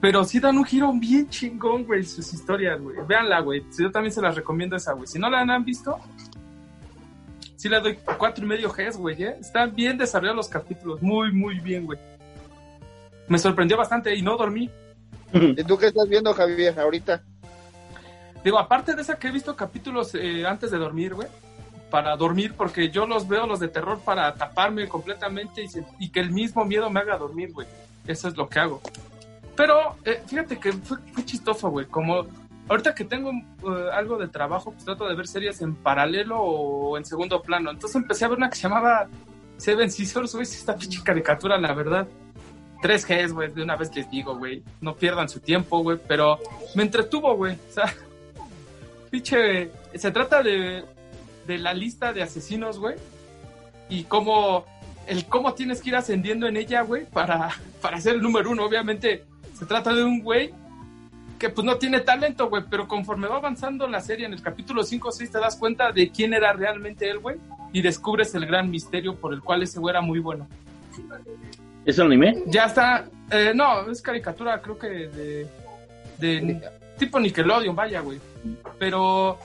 Pero sí dan un giro bien chingón, güey, sus historias, güey. Véanla, güey. Yo también se las recomiendo esa, güey. Si no la han visto, sí le doy cuatro y medio Gs, güey, ¿eh? Están bien desarrollados los capítulos. Muy, muy bien, güey. Me sorprendió bastante y no dormí. ¿Y tú qué estás viendo, Javier, ahorita? Digo, aparte de esa que he visto capítulos eh, antes de dormir, güey. Para dormir, porque yo los veo, los de terror, para taparme completamente y, que el mismo miedo me haga dormir, güey. Eso es lo que hago. Pero, eh, fíjate que fue, fue chistoso, güey. Como ahorita que tengo eh, algo de trabajo, pues trato de ver series en paralelo o en segundo plano. Entonces empecé a ver una que se llamaba Seven Scissors, güey. Esta pinche caricatura, la verdad. 3Gs, güey, de una vez les digo, güey. No pierdan su tiempo, güey. Pero me entretuvo, güey. O sea, pinche. Se trata de, de la lista de asesinos, güey. Y cómo. El cómo tienes que ir ascendiendo en ella, güey, para, para ser el número uno. Obviamente, se trata de un güey que pues no tiene talento, güey, pero conforme va avanzando la serie en el capítulo 5 o 6 te das cuenta de quién era realmente él, güey, y descubres el gran misterio por el cual ese güey era muy bueno. ¿Es un anime? Ya está, eh, no, es caricatura, creo que de, de tipo Nickelodeon, vaya, güey. Pero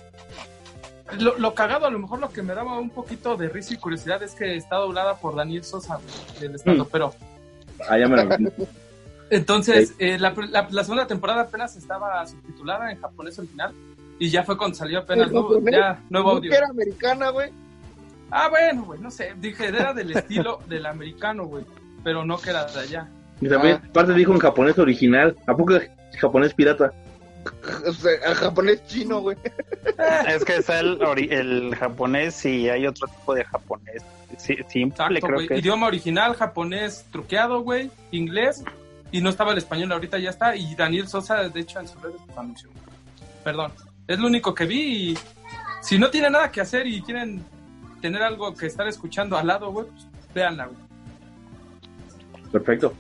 lo, lo cagado, a lo mejor lo que me daba un poquito de risa y curiosidad es que está doblada por Daniel Sosa, del estado, Mm. pero Ah, ya me lo entonces eh, la, la- la segunda temporada apenas estaba subtitulada en japonés original y ya fue cuando salió apenas ¿En nuevo, ya, nuevo ¿No audio. que era americana, güey? Ah, bueno, güey, no sé, dije, era del estilo del americano, güey, pero no que era de allá. Y también, Ah. aparte dijo en japonés original. ¿A poco japonés pirata? O sea, a japonés chino, güey. Es que está el, el japonés y hay otro tipo de japonés. Sí, simple, Exacto, creo güey. que. Idioma original, japonés truqueado, güey, inglés, y no estaba el español, ahorita ya está, y Daniel Sosa, de hecho, en sus redes anunció. Perdón, es lo único que vi, y si no tienen nada que hacer y quieren tener algo que estar escuchando al lado, güey, pues véanla, güey. Perfecto.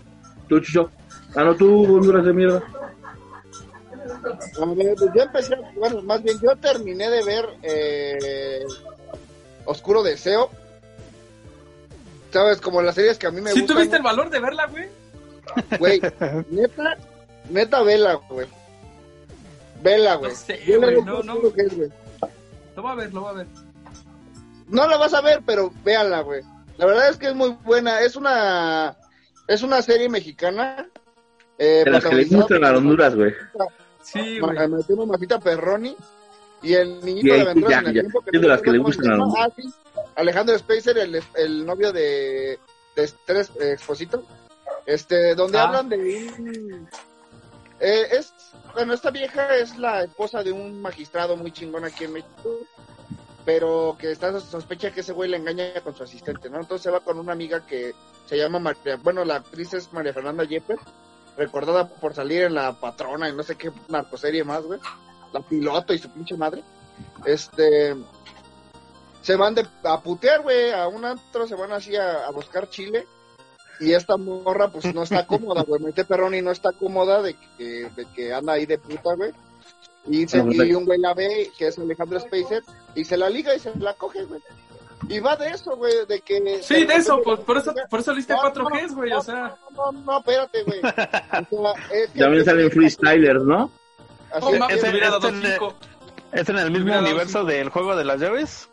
¿Tú, Chucho? Ah, no, tú, Honduras de mierda. A ver, pues yo empecé, bueno, más bien yo terminé de ver eh, Oscuro Deseo. ¿Sabes? Como las series que a mí me ¿Sí gustan. tuviste el valor de verla, güey? Güey, neta, neta, vela, güey. Vela, güey. No sé, güey, no, no. lo que es, güey. Lo voy a ver, lo voy a ver. No la vas a ver, pero véala, güey. La verdad es que es muy buena. Es una es una serie mexicana. Eh, De las que le gustan a Honduras, güey. Sí, Ma- güey. me temo Mafita Perroni y el niñito de aventuras ya, en el ya, tiempo es de las que le no sé gustan cómo a se llama. Ah, sí. Alejandro Spacer, el, el novio de, de Tres eh, Exposito, este, donde Ah. hablan de un eh, es bueno esta vieja es la esposa de un magistrado muy chingón aquí en México pero que está sospecha que ese güey le engaña con su asistente, ¿no? Entonces se va con una amiga que se llama María, bueno, la actriz es María Fernanda Yepes, recordada por salir en La Patrona y no sé qué narcoserie más, güey. La piloto y su pinche madre. Este se van de, a putear, güey, a un antro, se van así a, a buscar chile. Y esta morra, pues no está cómoda, güey. Mete perrón y no está cómoda de que, de que anda ahí de puta, güey. Y, se- y un güey la ve, que es Alejandro Spacer, y se la liga y se la coge, güey. Y va de eso, güey, de que... Sí, de eso, por, por eso, por eso liste No, cuatro no, Gs, güey, o sea. No, no, no, espérate, güey. También salen freestylers, ¿no? Así No es, le- cinco. ¿Es en el mismo universo del juego de las llaves?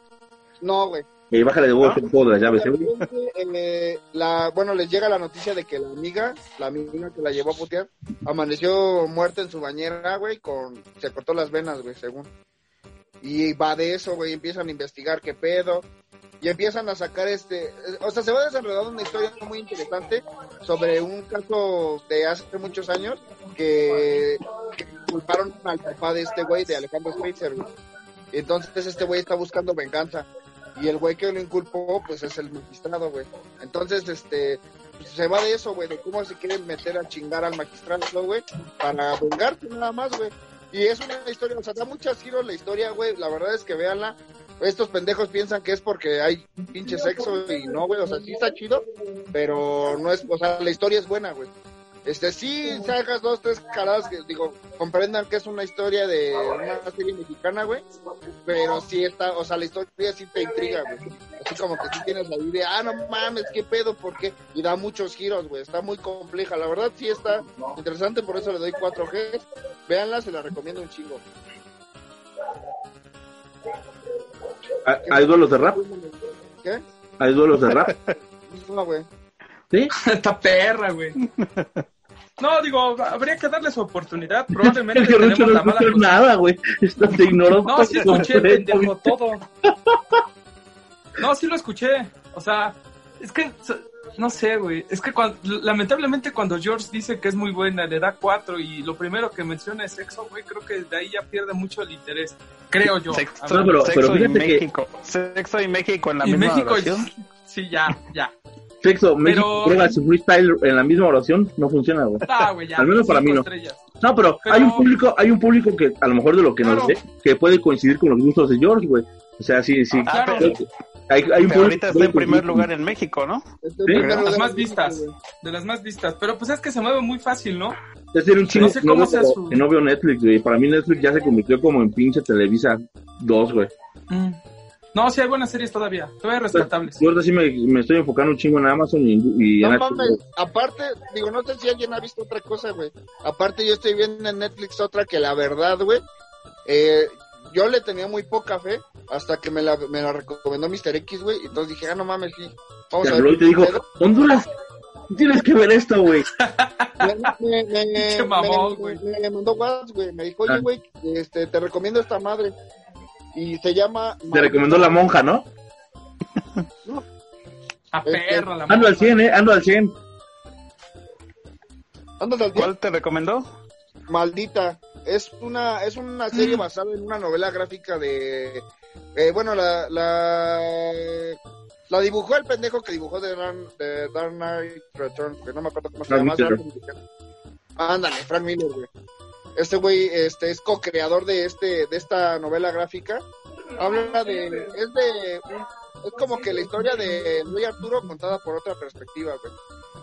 No, güey. Y bájale de huevos el juego de las llaves, ¿eh, eh, la, bueno, les llega la noticia de que la amiga, la amiga que la llevó a putear, amaneció muerta en su bañera, güey, con, se cortó las venas, güey, según. Y va de eso, güey, empiezan a investigar qué pedo, y empiezan a sacar este, o sea, se va desarrollando una historia muy interesante sobre un caso de hace muchos años que, culparon al papá de este güey, de Alejandro güey. Entonces este güey está buscando venganza. Y el güey que lo inculpó, pues es el magistrado, güey. Entonces, este, se va de eso, güey, de cómo se quieren meter a chingar al magistrado, güey, para vengarse nada más, güey. Y es una historia, o sea, da muchas giros la historia, güey. La verdad es que véanla. Estos pendejos piensan que es porque hay pinche sexo y no, güey. O sea, sí está chido, pero no es, o sea, la historia es buena, güey. Este, sí, sacas dos, tres caradas que, digo, comprendan que es una historia de una serie mexicana, güey. Pero sí está, o sea, la historia sí te intriga, güey. Así como que sí tienes la idea, ah, no mames, qué pedo, ¿por qué? Y da muchos giros, güey. Está muy compleja. La verdad sí está interesante, por eso le doy 4G. Véanla, se la recomiendo un chingo. ¿Hay- ¿Hay duelos de rap? ¿Qué? ¿Hay duelos de rap? No, güey. ¿Sí? Esta perra, güey. No, digo, habría que darle su oportunidad. Probablemente Es que Rucho tenemos no la mala nada, güey. Esto te ignoró. No, sí escuché, pendejo, todo. No, sí lo escuché. O sea, es que, no sé, güey. Es que cuando- lamentablemente cuando George dice que es muy buena, le da cuatro y lo primero que menciona es sexo, güey, creo que de ahí ya pierde mucho el interés. Creo yo. Sexo, No, pero- sexo y que- México. Sexo y México en la y misma México, oración. sí, ya, ya. Sexo, México, Pero- y freestyle en la misma oración no funciona, güey. Ah, güey, ya. Al menos para mí no. estrellas. No, pero, Pero- hay un público, hay un público que a lo mejor de lo que nos Claro. ve, que puede coincidir con los gustos de George, güey. O sea, sí, sí. Ah, Claro. Hay, hay un ahorita está en primer lugar en México, ¿no? Sí, primero Las de más vistas. De las más vistas. Pero pues es que se mueve muy fácil, ¿no? Es decir, un chingo No sé no cómo veo- su- que no veo Netflix, güey. Para mí Netflix ya se convirtió como en pinche Televisa 2, güey. Mm. No, sí hay buenas series todavía, todavía respetables. Yo ahorita sí me, me estoy enfocando un chingo en Amazon y, y en No HBO. mames, aparte, digo, no sé si alguien ha visto otra cosa, güey. Aparte, yo estoy viendo en Netflix otra que la verdad, güey, eh, yo le tenía muy poca fe hasta que me la, me la recomendó Mr. X, güey. Entonces dije, ah, no mames, sí. Vamos Te a ver. y te dijo, pedo. Honduras, tienes que ver esto, güey. Me, me, me, Qué mamón, me- güey. me mandó WhatsApp, güey. Me dijo, oye, Ah. güey, este, te recomiendo esta madre. Y se llama... Te recomendó la monja, ¿no? A Este, perra la Ando al monja. 100, ¿eh? Ando al 100. Andas al día. ¿Cuál te recomendó? Maldita. Es una, es una serie Mm. basada en una novela gráfica de. eh, bueno, la, la. La dibujó el pendejo que dibujó de, Dark- de Dark Knight Return, que no me acuerdo cómo se llama. Ándale, Frank Miller, güey. Este güey este, es co-creador de, este, de esta novela gráfica. Habla de. Es de. es como que la historia de Luis Arturo contada por otra perspectiva, güey.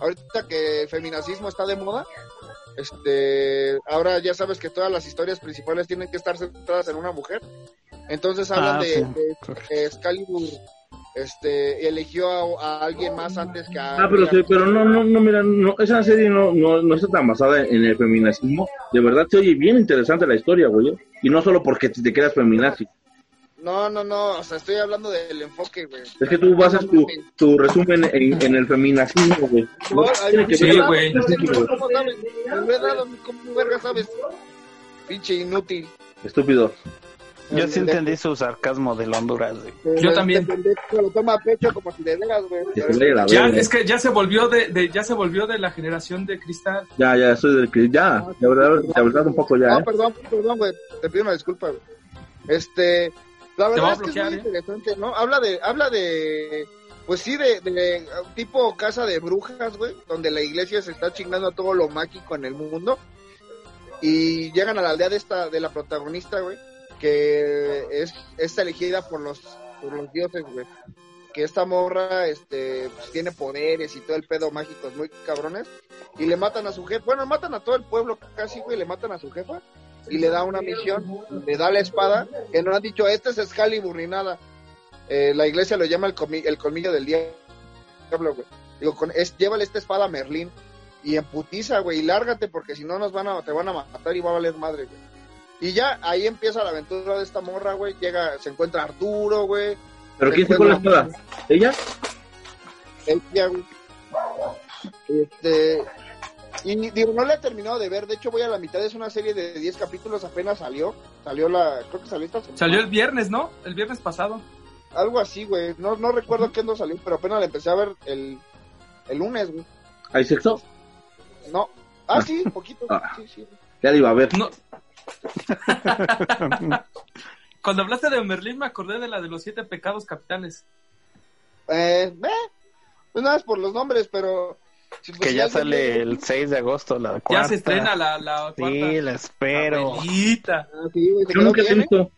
Ahorita que el feminacismo está de moda, este, ahora ya sabes que todas las historias principales tienen que estar centradas en una mujer. Entonces hablan Ah, de, sí. de- de Excalibur, este, eligió a, a alguien más antes que a. Ah, pero, sí, pero no, no, no, mira, no, esa serie no, no, no está tan basada en el feminacismo. De verdad se oye bien interesante la historia, güey. Y no solo porque te, te creas feminazi. No, no, no, o sea, estoy hablando del enfoque, güey. Es que tú basas tu, tu resumen en, en el feminacismo, güey. No No, tiene que ver- güey. ¿Cómo sabes? Me he dado, ¿cómo verga sabes? Pinche inútil. Estúpido. Yo sí entendí su sarcasmo del Honduras, güey. Yo también. Se lo toma a pecho como si de veras, güey. Ya, es que ya se volvió de, de- ya se volvió de la generación de cristal. Ya, ya, soy del que ya, de verdad, de verdad un poco ya, No, ¿eh? perdón, perdón, güey. Te pido una disculpa, güey. Este, la verdad es que es muy ¿eh? interesante, ¿no? Habla de, habla de, pues sí, de, de tipo casa de brujas, güey, donde la iglesia se está chingando a todo lo mágico en el mundo. Y llegan a la aldea de esta, de la protagonista, güey, que es, es elegida por los, por los dioses, güey. Que esta morra, este, pues, tiene poderes y todo el pedo mágico, muy cabrones. Y le matan a su jefe, bueno, matan a todo el pueblo casi, güey, le matan a su jefa y le da una misión, le da la espada, que no han dicho, este es Excalibur ni nada. Eh, la iglesia lo llama el, comi- el colmillo del diablo, güey. Digo, con, es, llévale esta espada a Merlín y emputiza, güey, y lárgate porque si no nos van a, te van a matar y va a valer madre, güey. Y ya ahí empieza la aventura de esta morra, güey. Llega, se encuentra Arturo, güey. ¿Pero quién se con la espada? ¿Ella? Ella, güey. Este, y digo, no la he terminado de ver. De hecho, voy a la mitad. Es una serie de 10 capítulos. Apenas salió. Salió la. Creo que salió esta semana. Salió el viernes, ¿no? El viernes pasado. Algo así, güey. No, no recuerdo qué no salió, pero apenas la empecé a ver el, el lunes, güey. ¿Hay sexo? No. Ah, sí, poquito. Ah. Sí, sí. Ya iba a ver. No. Cuando hablaste de Merlín me acordé de la de los siete pecados capitales. Eh, eh, pues nada, es por los nombres, pero. Pues, Que si ya sale el 6 de agosto, la Ya cuarta. se estrena la, la cuarta. Sí, la espero. Ah, sí, güey, te Yo nunca he ¿eh? visto.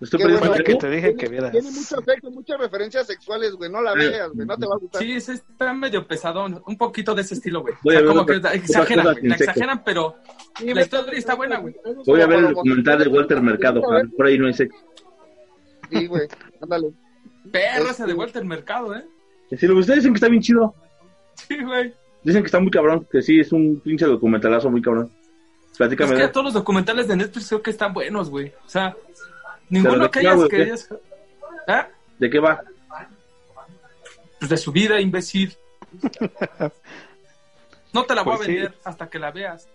Estoy Qué bueno tiempo. que te dije que vieras. Tiene mucho efecto, muchas referencias sexuales, güey. No la veas, güey. No te va a gustar. Sí, sí, está medio pesadón. Un poquito de ese estilo, güey. O Voy a sea, ver como que otra- exageran, güey. La exageran, pero Sí, la historia está buena, güey. Voy a ver el documental de Walter Mercado, Juan. Por ahí no hay sexo. Sí, güey. Ándale. Perro Este- ese de vuelta el mercado, ¿eh? Si lo ustedes dicen que está bien chido. Sí, güey. Dicen que está muy cabrón. Que sí, es un pinche documentalazo muy cabrón. Es Platícame. que de- todos los documentales de Netflix creo que están buenos, güey. O sea, ¿Pero ninguno de que hayas que hayas... ¿Ah? ¿De qué va? Pues de su vida, imbécil. No te la voy Pues a sí. vender hasta que la veas.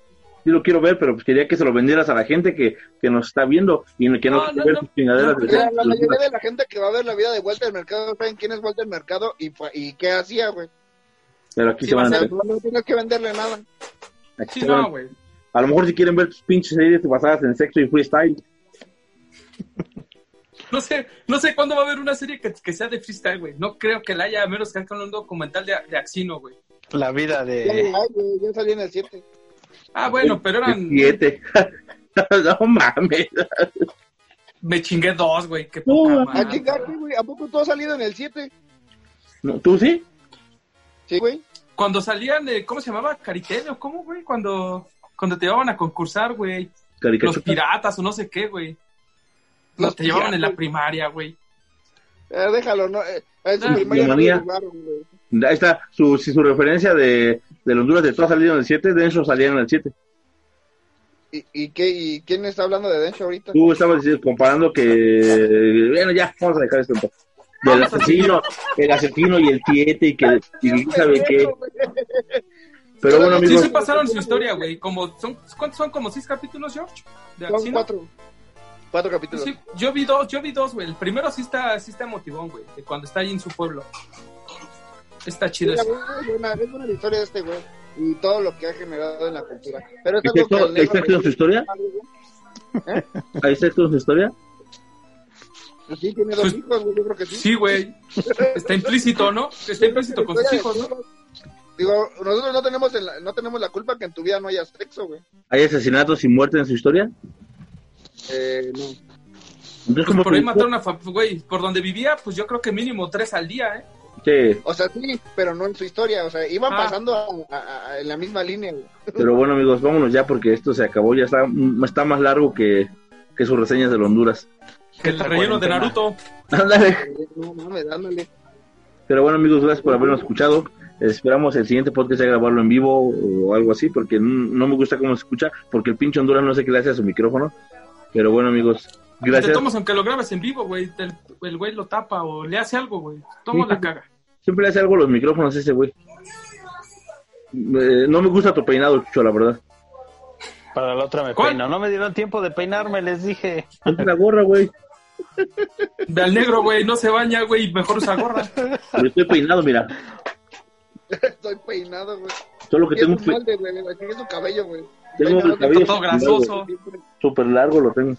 Sí lo quiero ver, pero pues quería que se lo vendieras a la gente que, que nos está viendo y que no, No, quiere no, ver no. tus chingaderas la mayoría de la gente que va a ver la vida de Walter Mercado saben quién es Walter Mercado y, y qué hacía, güey. Pero aquí Sí, se va van a. No, no tienes que venderle nada. Aquí Sí, se van- no, güey. A lo mejor si quieren ver tus pinches series basadas en sexo y freestyle. No sé, no sé cuándo va a haber una serie que, que sea de freestyle, güey. No creo que la haya, a menos que hagan un documental de, de Axino, güey. La vida de... ay, güey, ya salí en el 7. Ah, bueno, pero eran... El Siete. no mames. Me chingué dos, güey. Qué No, poca A chingarte, güey. ¿A poco tú has salido en el 7? No, ¿Tú sí? Sí, güey. Cuando salían de... ¿Cómo se llamaba? ¿Caritelio? ¿Cómo, güey? Cuando, cuando te llevaban a concursar, güey. Los piratas o no sé qué, güey. Los te llevaban en la primaria, güey. Eh, déjalo, no. Eh, en su Ah, primaria no jugaron, güey. Ahí está, su, si su referencia de, de Honduras de todas salieron en el 7, Densho salía en el 7. ¿Y, y, qué, ¿Y quién está hablando de Densho ahorita? Tú estabas diciendo- comparando que, bueno, ya, vamos a dejar esto un poco. Del asesino, el asesino y el 7 y que, y sabe qué. Pero bueno, amigos, sí pasaron su historia, güey. Como, son, ¿Cuántos son? ¿Como seis capítulos, George? De Son cuatro. Cuatro capítulos. Sí, yo vi dos, yo vi dos, güey. El primero sí está, sí está emotivón, güey. de Cuando está ahí en su pueblo. Está chido Sí, eso. es, buena, es buena la historia de este güey y todo lo que ha generado en la cultura. Pero es ¿hay algo que sexo, el hay negro sexo en su historia? ¿Eh? ¿Hay sexo en su historia? Pues sí, tiene dos Pues- hijos, güey, yo creo que sí. Sí, güey. Está implícito, ¿no? Está implícito con sus hijos, ¿no? Digo, nosotros no tenemos, el- no tenemos la culpa que en tu vida no haya sexo, güey. ¿Hay asesinatos y muerte en su historia? Eh, no. Entonces, Pues ¿cómo por ahí mataron a, güey, por donde vivía, pues yo creo que mínimo tres al día, ¿eh? Sí, O sea, sí, pero no en su historia. O sea, iban Ah. pasando a- a- a- en la misma línea, güey. pero bueno, amigos, vámonos ya porque esto se acabó. Ya está, está más largo que, que sus reseñas de Honduras. Que el relleno de Naruto. Ándale. No mames, dándole. Pero bueno, amigos, gracias por habernos escuchado. Esperamos el siguiente podcast ya grabarlo en vivo o algo así, porque no me gusta cómo se escucha, porque el pinche Honduras no sé qué le hace a su micrófono. Pero bueno, amigos, Te gracias. tomas aunque lo grabes en vivo, güey. El, güey lo tapa o le hace algo, güey. Tomo Sí. la caga. Siempre le hace algo a los micrófonos ese güey. Eh, no me gusta tu peinado, Chucho, la verdad. Para la otra me ¿Cuál? peino. No me dieron tiempo de peinarme, les dije. Ponte la gorra, güey. Ve al negro, güey. No se baña, güey. Mejor usa gorra. Pero estoy peinado, mira. Estoy peinado, güey. Solo que tengo un un pe- molde, güey. Aquí es su cabello, güey. Tengo el cabello todo grasoso. súper largo, lo tengo.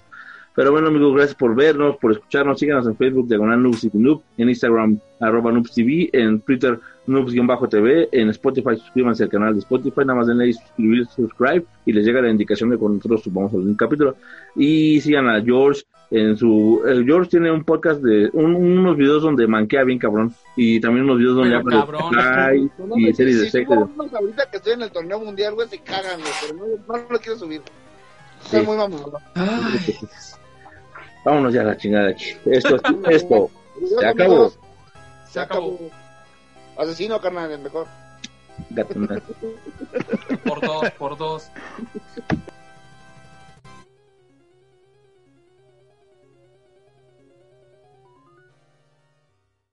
Pero bueno, amigos, gracias por vernos, por escucharnos. Síganos en Facebook, Diagonal Noobs y Noob, en Instagram, arroba Noobs TV, en Twitter, Noobs-TV, en Spotify, suscríbanse al canal de Spotify, nada más denle ahí suscribir, subscribe, y les llega la indicación de cuando nosotros subamos algún capítulo. Y sigan a George en su... el George tiene un podcast de... un- unos videos donde manquea bien cabrón, y también unos videos donde habla de cabrón. Sky No, y mames, series si de sexo. ahorita que estoy en el torneo mundial, güey, se cagan, güey. Pero no, no lo quiero subir. Está muy. Vámonos ya a la chingada. Esto, esto. Adiós, Se acabó. Se acabó. acabó. Asesino, carnal, el mejor. Gato, Por dos, por dos.